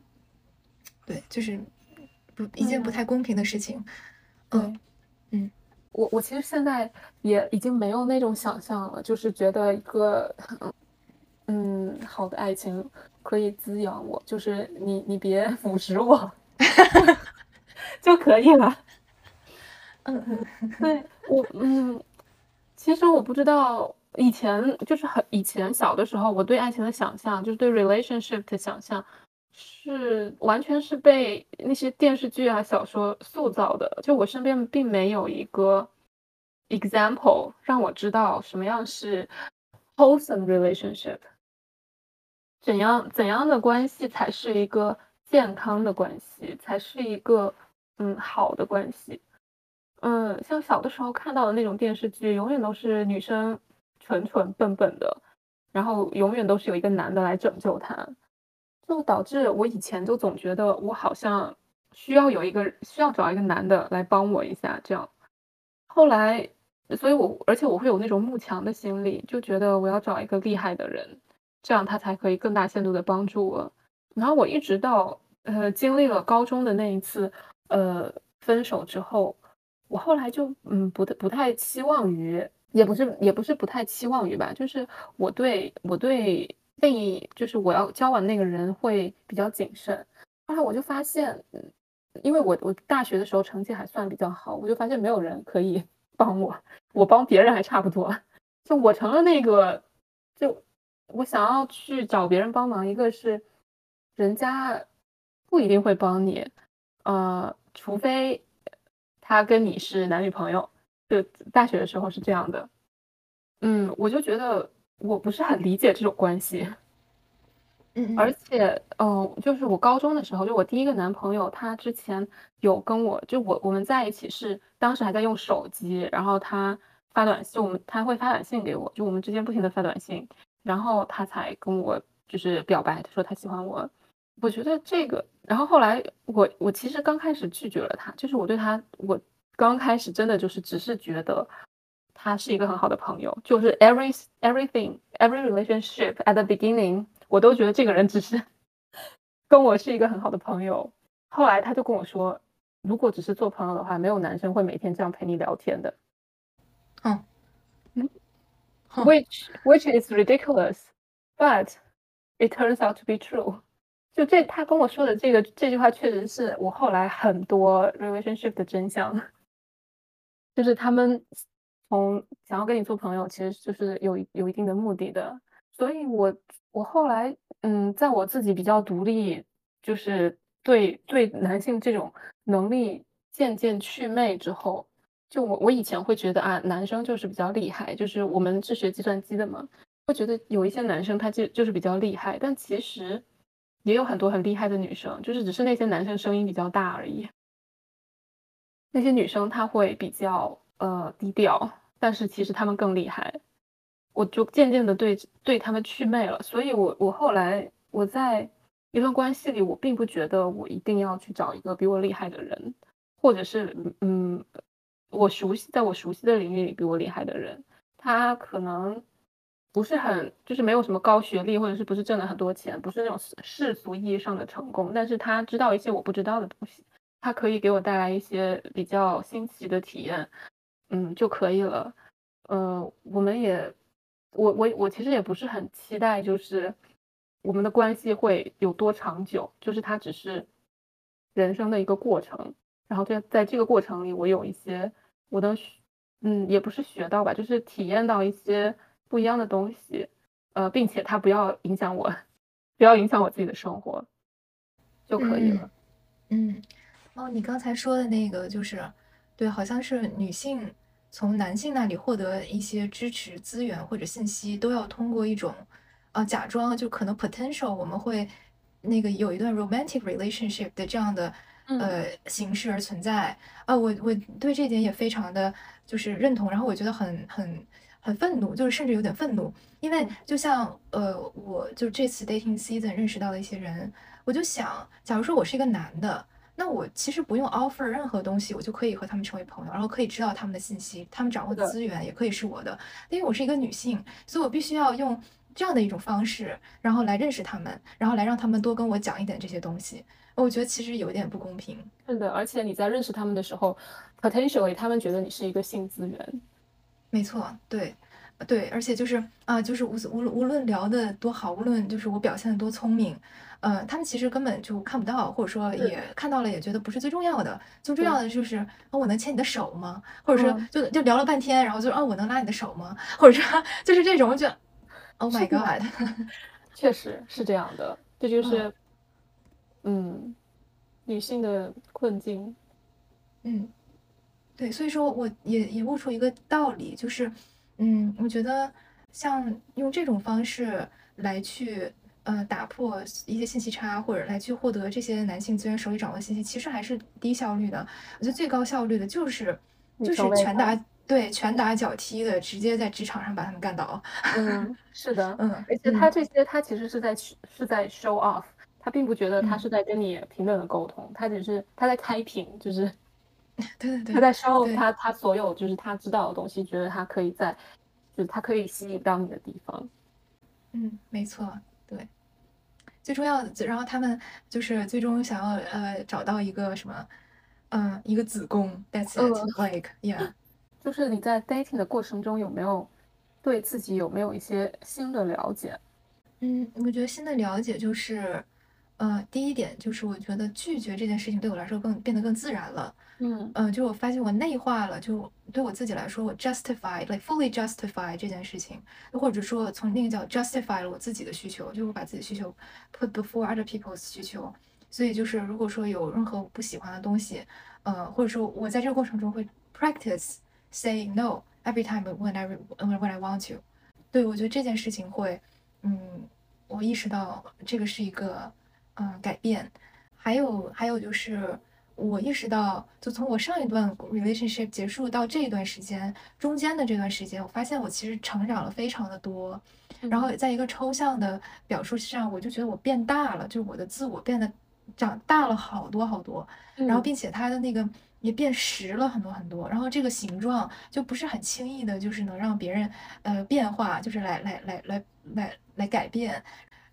对，就是不一件不嗯太公平的事情。对嗯，嗯我我其实现在也已经没有那种想象了，就是觉得一个嗯好的爱情可以滋养我，就是你你别 腐蚀我 就可以了。嗯嗯对我嗯，其实我不知道以前就是很以前小的时候，我对爱情的想象，就是对 relationship 的想象，是完全是被那些电视剧啊、小说塑造的。就我身边并没有一个 example 让我知道什么样是 wholesome relationship，怎样怎样的关系才是一个健康的关系，才是一个嗯好的关系。嗯，像小的时候看到的那种电视剧，永远都是女生蠢蠢笨笨的，然后永远都是有一个男的来拯救她，就导致我以前就总觉得我好像需要有一个需要找一个男的来帮我一下，这样。后来，所以我而且我会有那种慕强的心理，就觉得我要找一个厉害的人，这样他才可以更大限度的帮助我。然后我一直到呃经历了高中的那一次呃分手之后。我后来就嗯不太不太期望于，也不是也不是不太期望于吧，就是我对我对建议就是我要交往那个人会比较谨慎。后来我就发现，因为我我大学的时候成绩还算比较好，我就发现没有人可以 帮我，我帮别人还差不多。就我成了那个，就我想要去找别人帮忙，一个是人家不一定会帮你，呃，除非他跟你是男女朋友。就大学的时候是这样的，嗯，我就觉得我不是很理解这种关系。而且，嗯，就是我高中的时候，就我第一个男朋友，他之前有跟我就我我们在一起是当时还在用手机，然后他发短信，我们他会发短信给我，就我们之间不停的发短信，然后他才跟我就是表白，他说他喜欢我。我觉得这个，然后后来我我其实刚开始拒绝了他，就是我对他我刚开始真的就是只是觉得他是一个很好的朋友，就是 every everything every relationship at the beginning。我都觉得这个人只是跟我是一个很好的朋友。后来他就跟我说，如果只是做朋友的话，没有男生会每天这样陪你聊天的。嗯嗯，which which is ridiculous, but it turns out to be true。就这他跟我说的这个这句话，确实是我后来很多 relationship 的真相。就是他们从想要跟你做朋友，其实就是有有一定的目的的。所以，我我后来，嗯，在我自己比较独立，就是对对男性这种能力渐渐祛魅之后，就我我以前会觉得啊，男生就是比较厉害，就是我们是学计算机的嘛，会觉得有一些男生他就就是比较厉害，但其实也有很多很厉害的女生，就是只是那些男生声音比较大而已。那些女生她会比较呃低调，但是其实他们更厉害。我就渐渐的对对他们祛魅了，所以我我后来我在一段关系里，我并不觉得我一定要去找一个比我厉害的人，或者是嗯，我熟悉在我熟悉的领域里比我厉害的人，他可能不是很就是没有什么高学历，或者是不是挣了很多钱，不是那种世俗意义上的成功，但是他知道一些我不知道的东西，他可以给我带来一些比较新奇的体验，嗯就可以了，呃，我们也。我我我其实也不是很期待，就是我们的关系会有多长久，就是它只是人生的一个过程。然后在在这个过程里，我有一些我的嗯，也不是学到吧，就是体验到一些不一样的东西，呃，并且它不要影响我，不要影响我自己的生活就可以了。嗯，哦，你刚才说的那个就是，对，好像是女性。从男性那里获得一些支持资源或者信息，都要通过一种，呃，假装就可能 potential 我们会那个有一段 romantic relationship 的这样的呃形式而存在啊。我我对这点也非常的就是认同，然后我觉得很很很愤怒，就是甚至有点愤怒，因为就像呃，我就这次 dating season 认识到的一些人，我就想，假如说我是一个男的。那我其实不用 offer 任何东西，我就可以和他们成为朋友，然后可以知道他们的信息，他们掌握的资源也可以是我的。因为我是一个女性，所以我必须要用这样的一种方式，然后来认识他们，然后来让他们多跟我讲一点这些东西。我觉得其实有一点不公平。是的，而且你在认识他们的时候，potentially 他们觉得你是一个性资源。没错，对，对，而且就是啊，就是无无无论聊的多好，无论就是我表现的多聪明。呃，他们其实根本就看不到，或者说也看到了，也觉得不是最重要的。最重要的就是，我能牵你的手吗？或者说，就就聊了半天，然后就啊，我能拉你的手吗？或者说，就是这种，就 Oh my God，确实是这样的。这就 是，嗯，女性的困境。嗯，对，所以说我也也悟出一个道理，就是，嗯，我觉得像用这种方式来去。呃，打破一些信息差，或者来去获得这些男性资源手里掌握的信息，其实还是低效率的。我觉得最高效率的就是就是拳打对拳打脚踢的，直接在职场上把他们干倒。嗯，是的，嗯，而且他这些他其实是在是在 show off，他并不觉得他是在跟你平等的沟通，他只是他在开屏，就是 对对对，他在 show 他他所有就是他知道的东西，觉得他可以在就是他可以吸引到你的地方。嗯，没错，对。最重要的，然后他们就是最终想要呃找到一个什么，嗯，一个子宫，That's it, like yeah。就是你在 dating 的过程中有没有对自己有没有一些新的了解？嗯，我觉得新的了解就是，呃，第一点就是我觉得拒绝这件事情对我来说更变得更自然了。嗯嗯，就我发现我内化了，就对我自己来说，我 justify like fully justify 这件事情，或者说从另一个角度 justify 了我自己的需求，就是我把自己的需求 put before other people's 需求。所以就是如果说有任何我不喜欢的东西，呃，或者说我在这个过程中会 practice say no every time when I when I want to。对我觉得这件事情会。嗯，我意识到这个是一个嗯改变，还有还有就是我意识到，就从我上一段 relationship 结束到这一段时间中间的这段时间，我发现我其实成长了非常的多。然后在一个抽象的表述上，我就觉得我变大了，就是我的自我变得长大了好多好多。然后并且它的那个也变实了很多很多。然后这个形状就不是很轻易的，就是能让别人呃变化，就是来来来来来。来改变，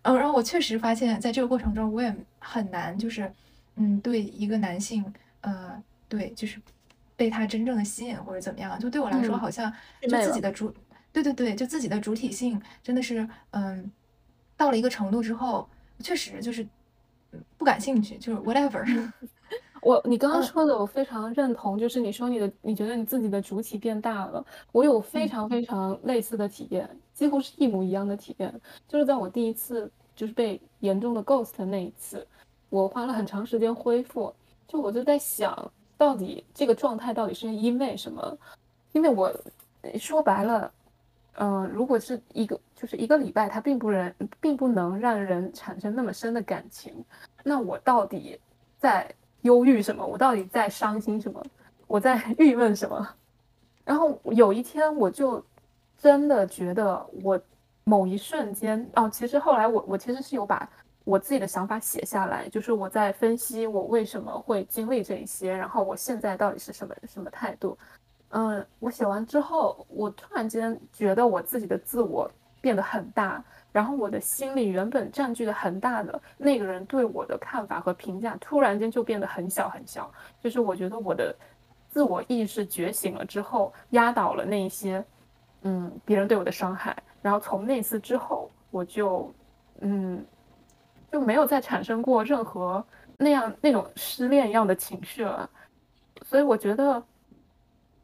嗯，然后我确实发现，在这个过程中，我也很难，就是，嗯，对一个男性，呃，对，就是被他真正的吸引或者怎么样，就对我来说，好像就自己的主，对对对，就自己的主体性真的是，嗯，到了一个程度之后，确实就是不感兴趣，就是 whatever。我你刚刚说的我非常认同，就是你说你的你觉得你自己的主体变大了，我有非常非常类似的体验，几乎是一模一样的体验，就是在我第一次就是被严重的 ghost 那一次，我花了很长时间恢复，就我就在想到底这个状态到底是因为什么？因为我说白了，嗯，如果是一个就是一个礼拜，它并不人并不能让人产生那么深的感情，那我到底在？忧郁什么？我到底在伤心什么？我在 郁闷什么？然后有一天，我就真的觉得，我某一瞬间哦，其实后来我我其实是有把我自己的想法写下来，就是我在分析我为什么会经历这一些，然后我现在到底是什么什么态度。嗯，我写完之后，我突然间觉得我自己的自我变得很大。然后我的心里原本占据的很大的那个人对我的看法和评价，突然间就变得很小很小。就是我觉得我的自我意识觉醒了之后，压倒了那些嗯别人对我的伤害。然后从那次之后，我就嗯就没有再产生过任何那样那种失恋一样的情绪了。所以我觉得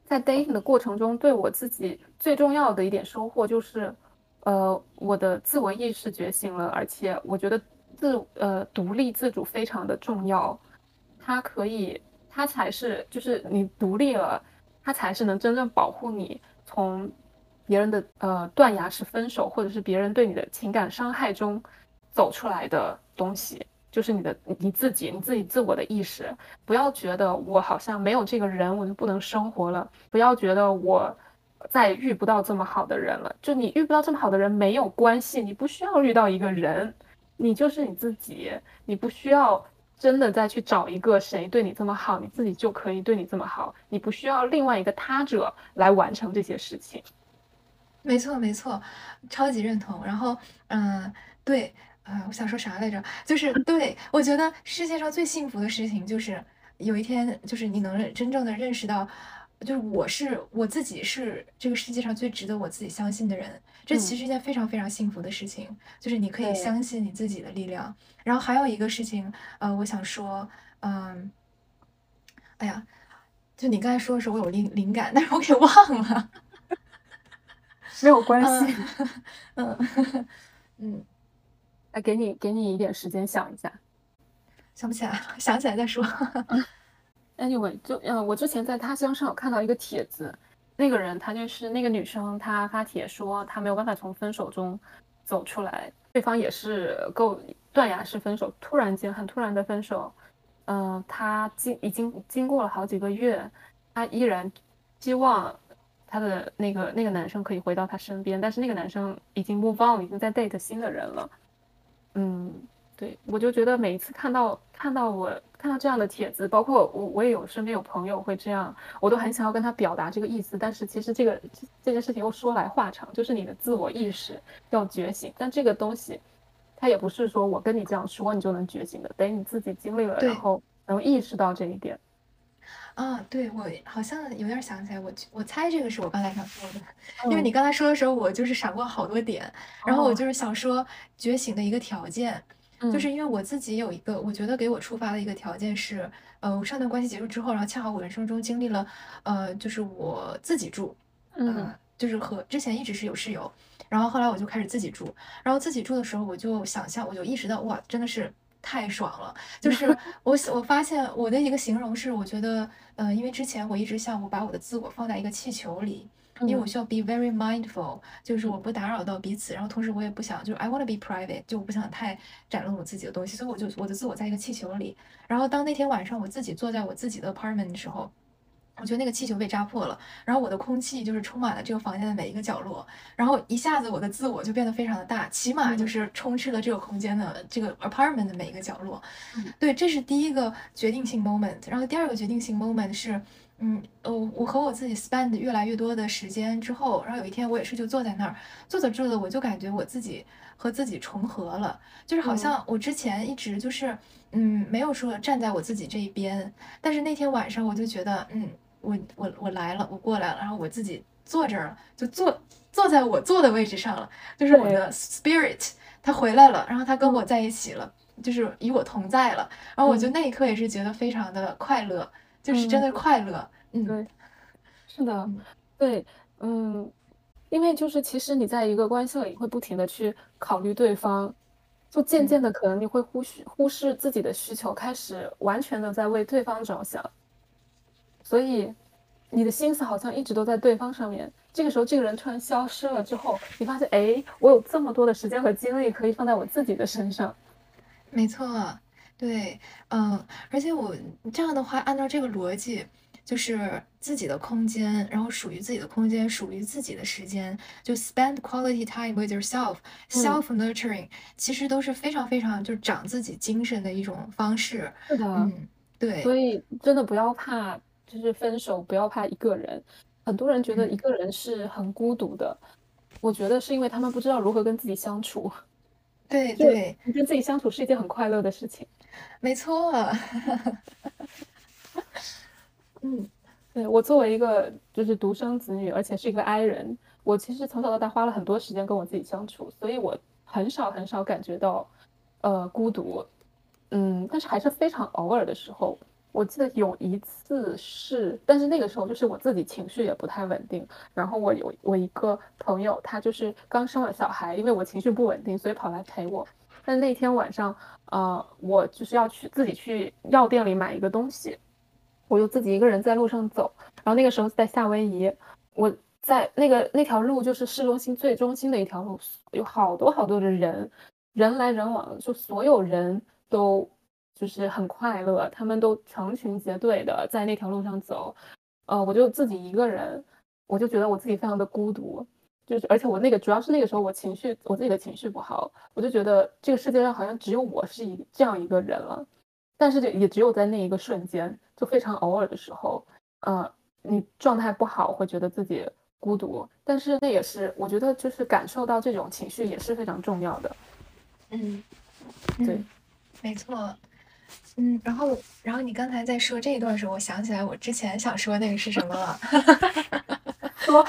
在 dating 的过程中，对我自己最重要的一点收获就是。呃，我的自我意识觉醒了，而且我觉得自呃独立自主非常的重要，它可以，它才是就是你独立了，它才是能真正保护你从别人的呃断崖式分手或者是别人对你的情感伤害中走出来的东西，就是你的你自己你自己自我的意识，不要觉得我好像没有这个人我就不能生活了，不要觉得我。再遇不到这么好的人了，就你遇不到这么好的人没有关系，你不需要遇到一个人，你就是你自己，你不需要真的再去找一个谁对你这么好，你自己就可以对你这么好，你不需要另外一个他者来完成这些事情。没错，没错，超级认同。然后，嗯，对，呃，我想说啥来着？就是 对我觉得世界上最幸福的事情就是有一天，就是你能真正的认识到。就是我是我自己是这个世界上最值得我自己相信的人，这其实是一件非常非常幸福的事情。就是你可以相信你自己的力量。然后还有一个事情，呃，我想说，嗯，哎呀，就你刚才说的时候，我有灵灵感，但是我给忘了。没有关系，嗯嗯，来 给你给你一点时间想一下，想不起来，想起来再说。Anyway，就嗯，我之前在他乡上有看到一个帖子，那个人他就是那个女生，她发帖说她没有办法从分手中走出来，对方也是够断崖式分手，突然间很突然的分手，嗯，她经已经经过了好几个月，她依然希望她的那个那个男生可以回到她身边，但是那个男生已经 move on，已经在 date 新的人了，嗯。对，我就觉得每一次看到看到我看到这样的帖子，包括我我也有身边有朋友会这样，我都很想要跟他表达这个意思。但是其实这个这件事情又说来话长，就是你的自我意识要觉醒。但这个东西，它也不是说我跟你这样说你就能觉醒的，得你自己经历了，然后能意识到这一点。啊，对，我好像有点想起来，我我猜这个是我刚才想说的，因为嗯，你刚才说的时候，我就是闪过好多点，然后我哦，就是想说觉醒的一个条件，就嗯是因为我自己有一个，我觉得给我触发的一个条件是，呃，我上段关系结束之后，然后恰好我人生中经历了，呃，就是我自己住，嗯呃，就是和之前一直是有室友，然后后来我就开始自己住，然后自己住的时候，我就想象，我就意识到，哇，真的是太爽了。就 是我想我发现我的一个形容是，我觉得，呃，因为之前我一直像我把我的自我放在一个气球里，因为我嗯需要 be very mindful，就是我嗯不打扰到彼此，然后同时我也不想，就是 I want to be private，就我不想太展露我自己的东西，所以我就我的自我在一个气球里。然后当那天晚上我自己坐在我自己的 apartment 的时候。我觉得那个气球被扎破了，然后我的空气就是充满了这个房间的每一个角落，然后一下子我的自我就变得非常的大，起码就嗯是充斥了这个空间的这个 apartment 的每一个角落。嗯对，这是第一个决定性 moment。然后第二个决定性 moment 是，嗯，呃，我和我自己 spend 越来越多的时间之后，然后有一天我也是就坐在那儿，坐着坐着我就感觉我自己和自己重合了，就是好嗯。像我之前一直就是，嗯，没有说站在我自己这一边，但是那天晚上我就觉得，嗯，我我我来了，我过来了，然后我自己坐这儿了，就坐坐在我坐的位置上了，就是我的 spirit 他回来了，然后他跟我嗯在一起了，就是与我同在了，然后我就嗯。那一刻也是觉得非常的快乐，就是真的嗯，快乐，嗯。对，是的，嗯。对，嗯，因为就是其实你在一个关系里会不停的去考虑对方，就渐嗯。渐的可能你会忽视忽视自己的需求，开始完全的在为对方着想，所以你的心思好像一直都在对方上面。这个时候，这个人突然消失了之后，你发现，哎，我有这么多的时间和精力可以放在我自己的身上。没错，对，嗯，而且我这样的话，按照这个逻辑，就是自己的空间，然后属于自己的空间，属于自己的时间，就 spend quality time with 嗯 yourself，self nurturing，其实都是非常非常就是长自己精神的一种方式。是的，嗯，对，所以真的不要怕，就是分手，不要怕一个人。很多人觉得嗯一个人是很孤独的，我觉得是因为他们不知道如何跟自己相处。就对对，你跟自己相处是一件很快乐的事情。没错。嗯对，我作为一个就是独生子女，而且是一个 I 人，我其实从小到大花了很多时间跟我自己相处，所以我很少很少感觉到呃孤独。嗯，但是还是非常偶尔的时候，我记得有一次是，但是那个时候就是我自己情绪也不太稳定，然后我有我一个朋友，他就是刚生了小孩，因为我情绪不稳定，所以跑来陪我。但那天晚上，呃，我就是要去自己去药店里买一个东西，我就自己一个人在路上走，然后那个时候在夏威夷，我在那个那条路就是市中心最中心的一条路，有好多好多的人，人来人往，就所有人都就是很快乐，他们都成群结队的在那条路上走，呃，我就自己一个人，我就觉得我自己非常的孤独，就是而且我那个主要是那个时候我情绪我自己的情绪不好，我就觉得这个世界上好像只有我是一这样一个人了。但是就也只有在那一个瞬间，就非常偶尔的时候，呃，你状态不好，会觉得自己孤独。但是那也是，我觉得就是感受到这种情绪也是非常重要的。嗯，对嗯，没错。嗯，然后，然后你刚才在说这一段的时候，我想起来我之前想说那个是什么了。说，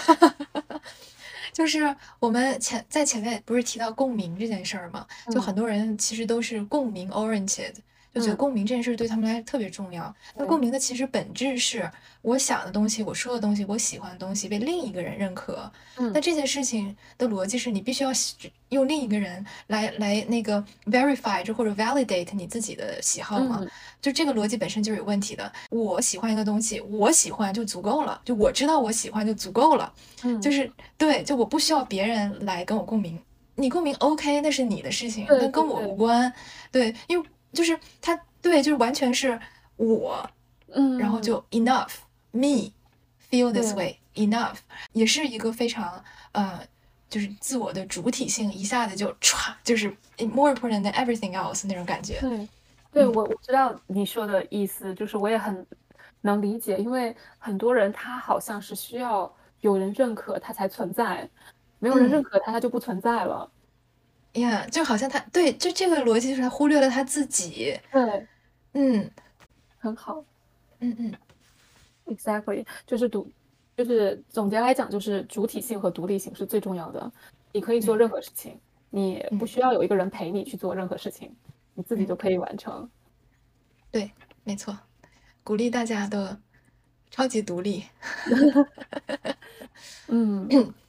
就是我们前在前面不是提到共鸣这件事儿吗？就很嗯多人其实都是共鸣 oriented，就觉得嗯共鸣这件事对他们来说特别重要。那对共鸣的其实本质是我想的东西、我说的东西、我喜欢的东西被另一个人认可。那嗯这件事情的逻辑是你必须要喜用另一个人来来那个 verify 就或者 validate 你自己的喜好嘛？嗯就这个逻辑本身就是有问题的。我喜欢一个东西，我喜欢就足够了，就我知道我喜欢就足够了。嗯，就是对，就我不需要别人来跟我共鸣，你共鸣 OK，那是你的事情，对那跟我无关。对，因为就是他对，就是完全是我，嗯，然后就 enough me feel this way enough，也是一个非常呃。就是自我的主体性一下子就歘，就是 more important than everything else 那种感觉。对，对嗯我我知道你说的意思，就是我也很能理解，因为很多人他好像是需要有人认可他才存在，没有人认嗯可他，他就不存在了。呀就好像他对，就这个逻辑就是他忽略了他自己。对，嗯很好。嗯嗯，Exactly，就是独，就是总结来讲，就是主体性和独立性是最重要的。你可以做任何事情，你不需要有一个人陪你去做任何事情，你自己就可以完成。对，没错，鼓励大家的超级独立。嗯。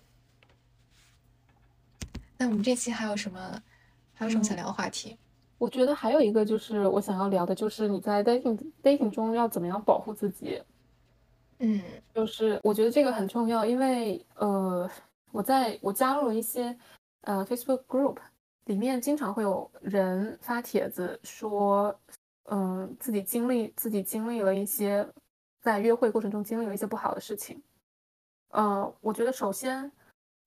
那我们这期还有什么？还有什么想聊的话题？我觉得还有一个就是我想要聊的，就是你在 dating dating 中要怎么样保护自己。嗯，就是我觉得这个很重要，因为呃，我在我加入了一些呃 Facebook group，里面经常会有人发帖子说，嗯，自己经历自己经历了一些在约会过程中经历了一些不好的事情。呃，我觉得首先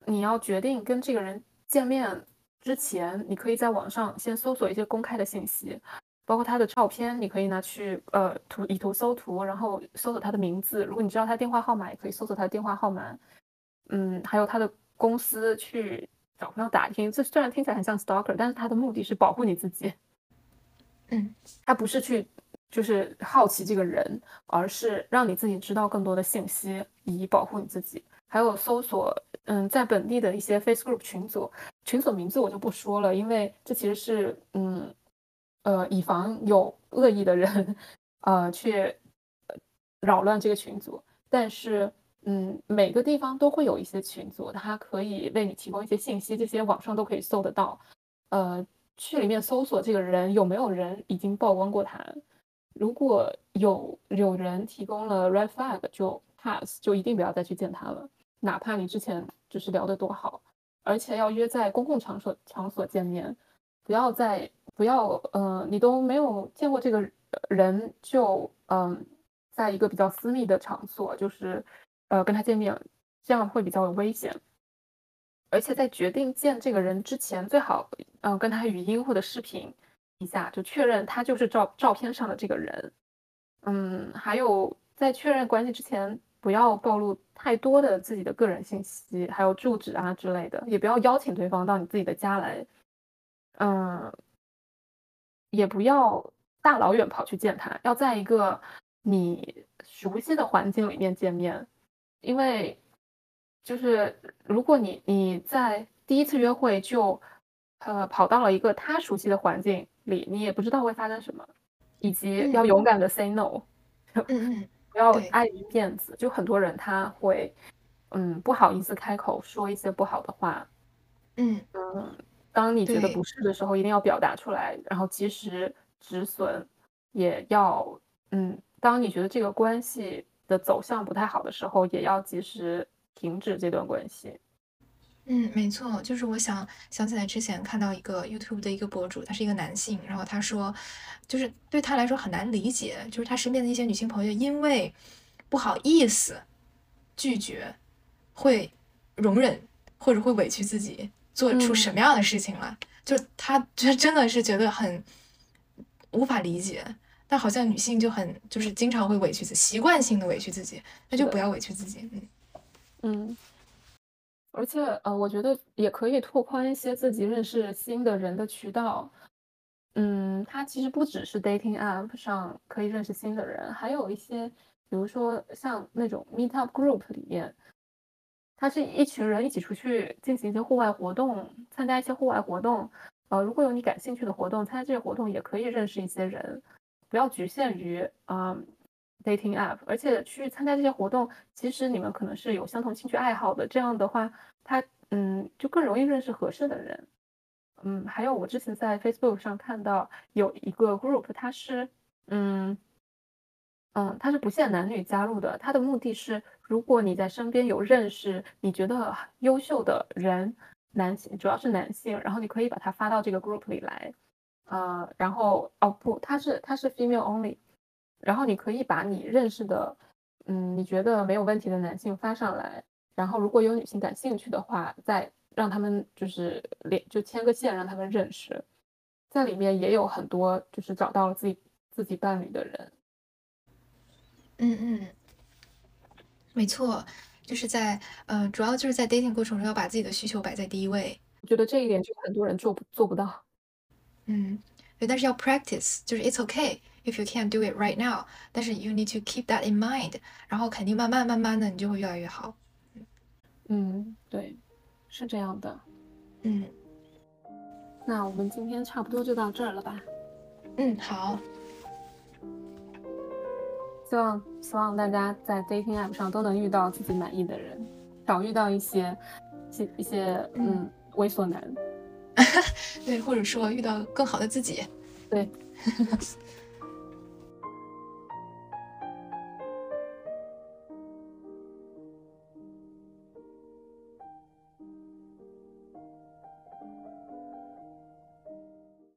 你要决定跟这个人见面。之前，你可以在网上先搜索一些公开的信息，包括他的照片，你可以拿去呃图以图搜图，然后搜索他的名字。如果你知道他电话号码，也可以搜索他的电话号码。嗯，还有他的公司，去找朋友打听。这虽然听起来很像 stalker，但是他的目的是保护你自己。嗯，他不是去就是好奇这个人，而是让你自己知道更多的信息，以保护你自己。还有搜索。嗯，在本地的一些 Facebook 群组，群组名字我就不说了，因为这其实是嗯，呃，以防有恶意的人，呃，去扰乱这个群组。但是，嗯，每个地方都会有一些群组，它可以为你提供一些信息，这些网上都可以搜得到。呃，去里面搜索这个人有没有人已经曝光过他，如果有有人提供了 red flag，就 pass，就一定不要再去见他了。哪怕你之前就是聊得多好，而且要约在公共场所场所见面，不要在不要呃你都没有见过这个人就嗯在一个比较私密的场所就是呃跟他见面，这样会比较危险。而且在决定见这个人之前，最好嗯跟他语音或者视频一下，就确认他就是照照片上的这个人。嗯，还有在确认关系之前。不要暴露太多的自己的个人信息，还有住址啊之类的，也不要邀请对方到你自己的家来，嗯，也不要大老远跑去见他，要在一个你熟悉的环境里面见面，因为就是如果你你在第一次约会就呃跑到了一个他熟悉的环境里，你也不知道会发生什么，以及要勇敢的 say no。嗯嗯。不要碍于面子，就很多人他会，嗯，不好意思开口说一些不好的话，嗯。嗯，当你觉得不是的时候，一定要表达出来，然后及时止损，也要，嗯，当你觉得这个关系的走向不太好的时候，也要及时停止这段关系。嗯，没错，就是我想想起来之前看到一个 YouTube 的一个博主，他是一个男性，然后他说，就是对他来说很难理解，就是他身边的一些女性朋友因为不好意思拒绝，会容忍或者会委屈自己，做出什么样的事情来，就他就真的是觉得很无法理解，但好像女性就很就是经常会委屈自己，习惯性的委屈自己，那就不要委屈自己，嗯。嗯。而且，呃，我觉得也可以拓宽一些自己认识新的人的渠道。嗯，它其实不只是 dating app 上可以认识新的人，还有一些，比如说像那种 meetup group 里面，它是一群人一起出去进行一些户外活动，参加一些户外活动。呃，如果有你感兴趣的活动，参加这些活动也可以认识一些人，不要局限于啊。Dating app，而且去参加这些活动，其实你们可能是有相同兴趣爱好的，这样的话，他嗯就更容易认识合适的人。嗯，还有我之前在 Facebook 上看到有一个 group，它是嗯嗯，它是不限男女加入的，它的目的是，如果你在身边有认识你觉得优秀的人，男性主要是男性，然后你可以把它发到这个 group 里来，呃，然后哦不，它是它是 female only。然后你可以把你认识的，嗯，你觉得没有问题的男性发上来，然后如果有女性感兴趣的话，再让他们就是连就牵个线，让他们认识，在里面也有很多就是找到了自己自己伴侣的人。嗯嗯，没错，就是在呃，主要就是在 dating 过程中要把自己的需求摆在第一位。我觉得这一点就很多人做不做不到。嗯，对，但是要 practice，就是 it's okay。If you can't do it right now，但是 you need to keep that in mind，然后肯定慢慢慢慢的你就会越来越好。嗯，对，是这样的。嗯那我们今天差不多就到这儿了吧？嗯，好，希望希望大家在 dating app 上都能遇到自己满意的人，少遇到一些一一些嗯猥琐男。对，或者说遇到更好的自己。对。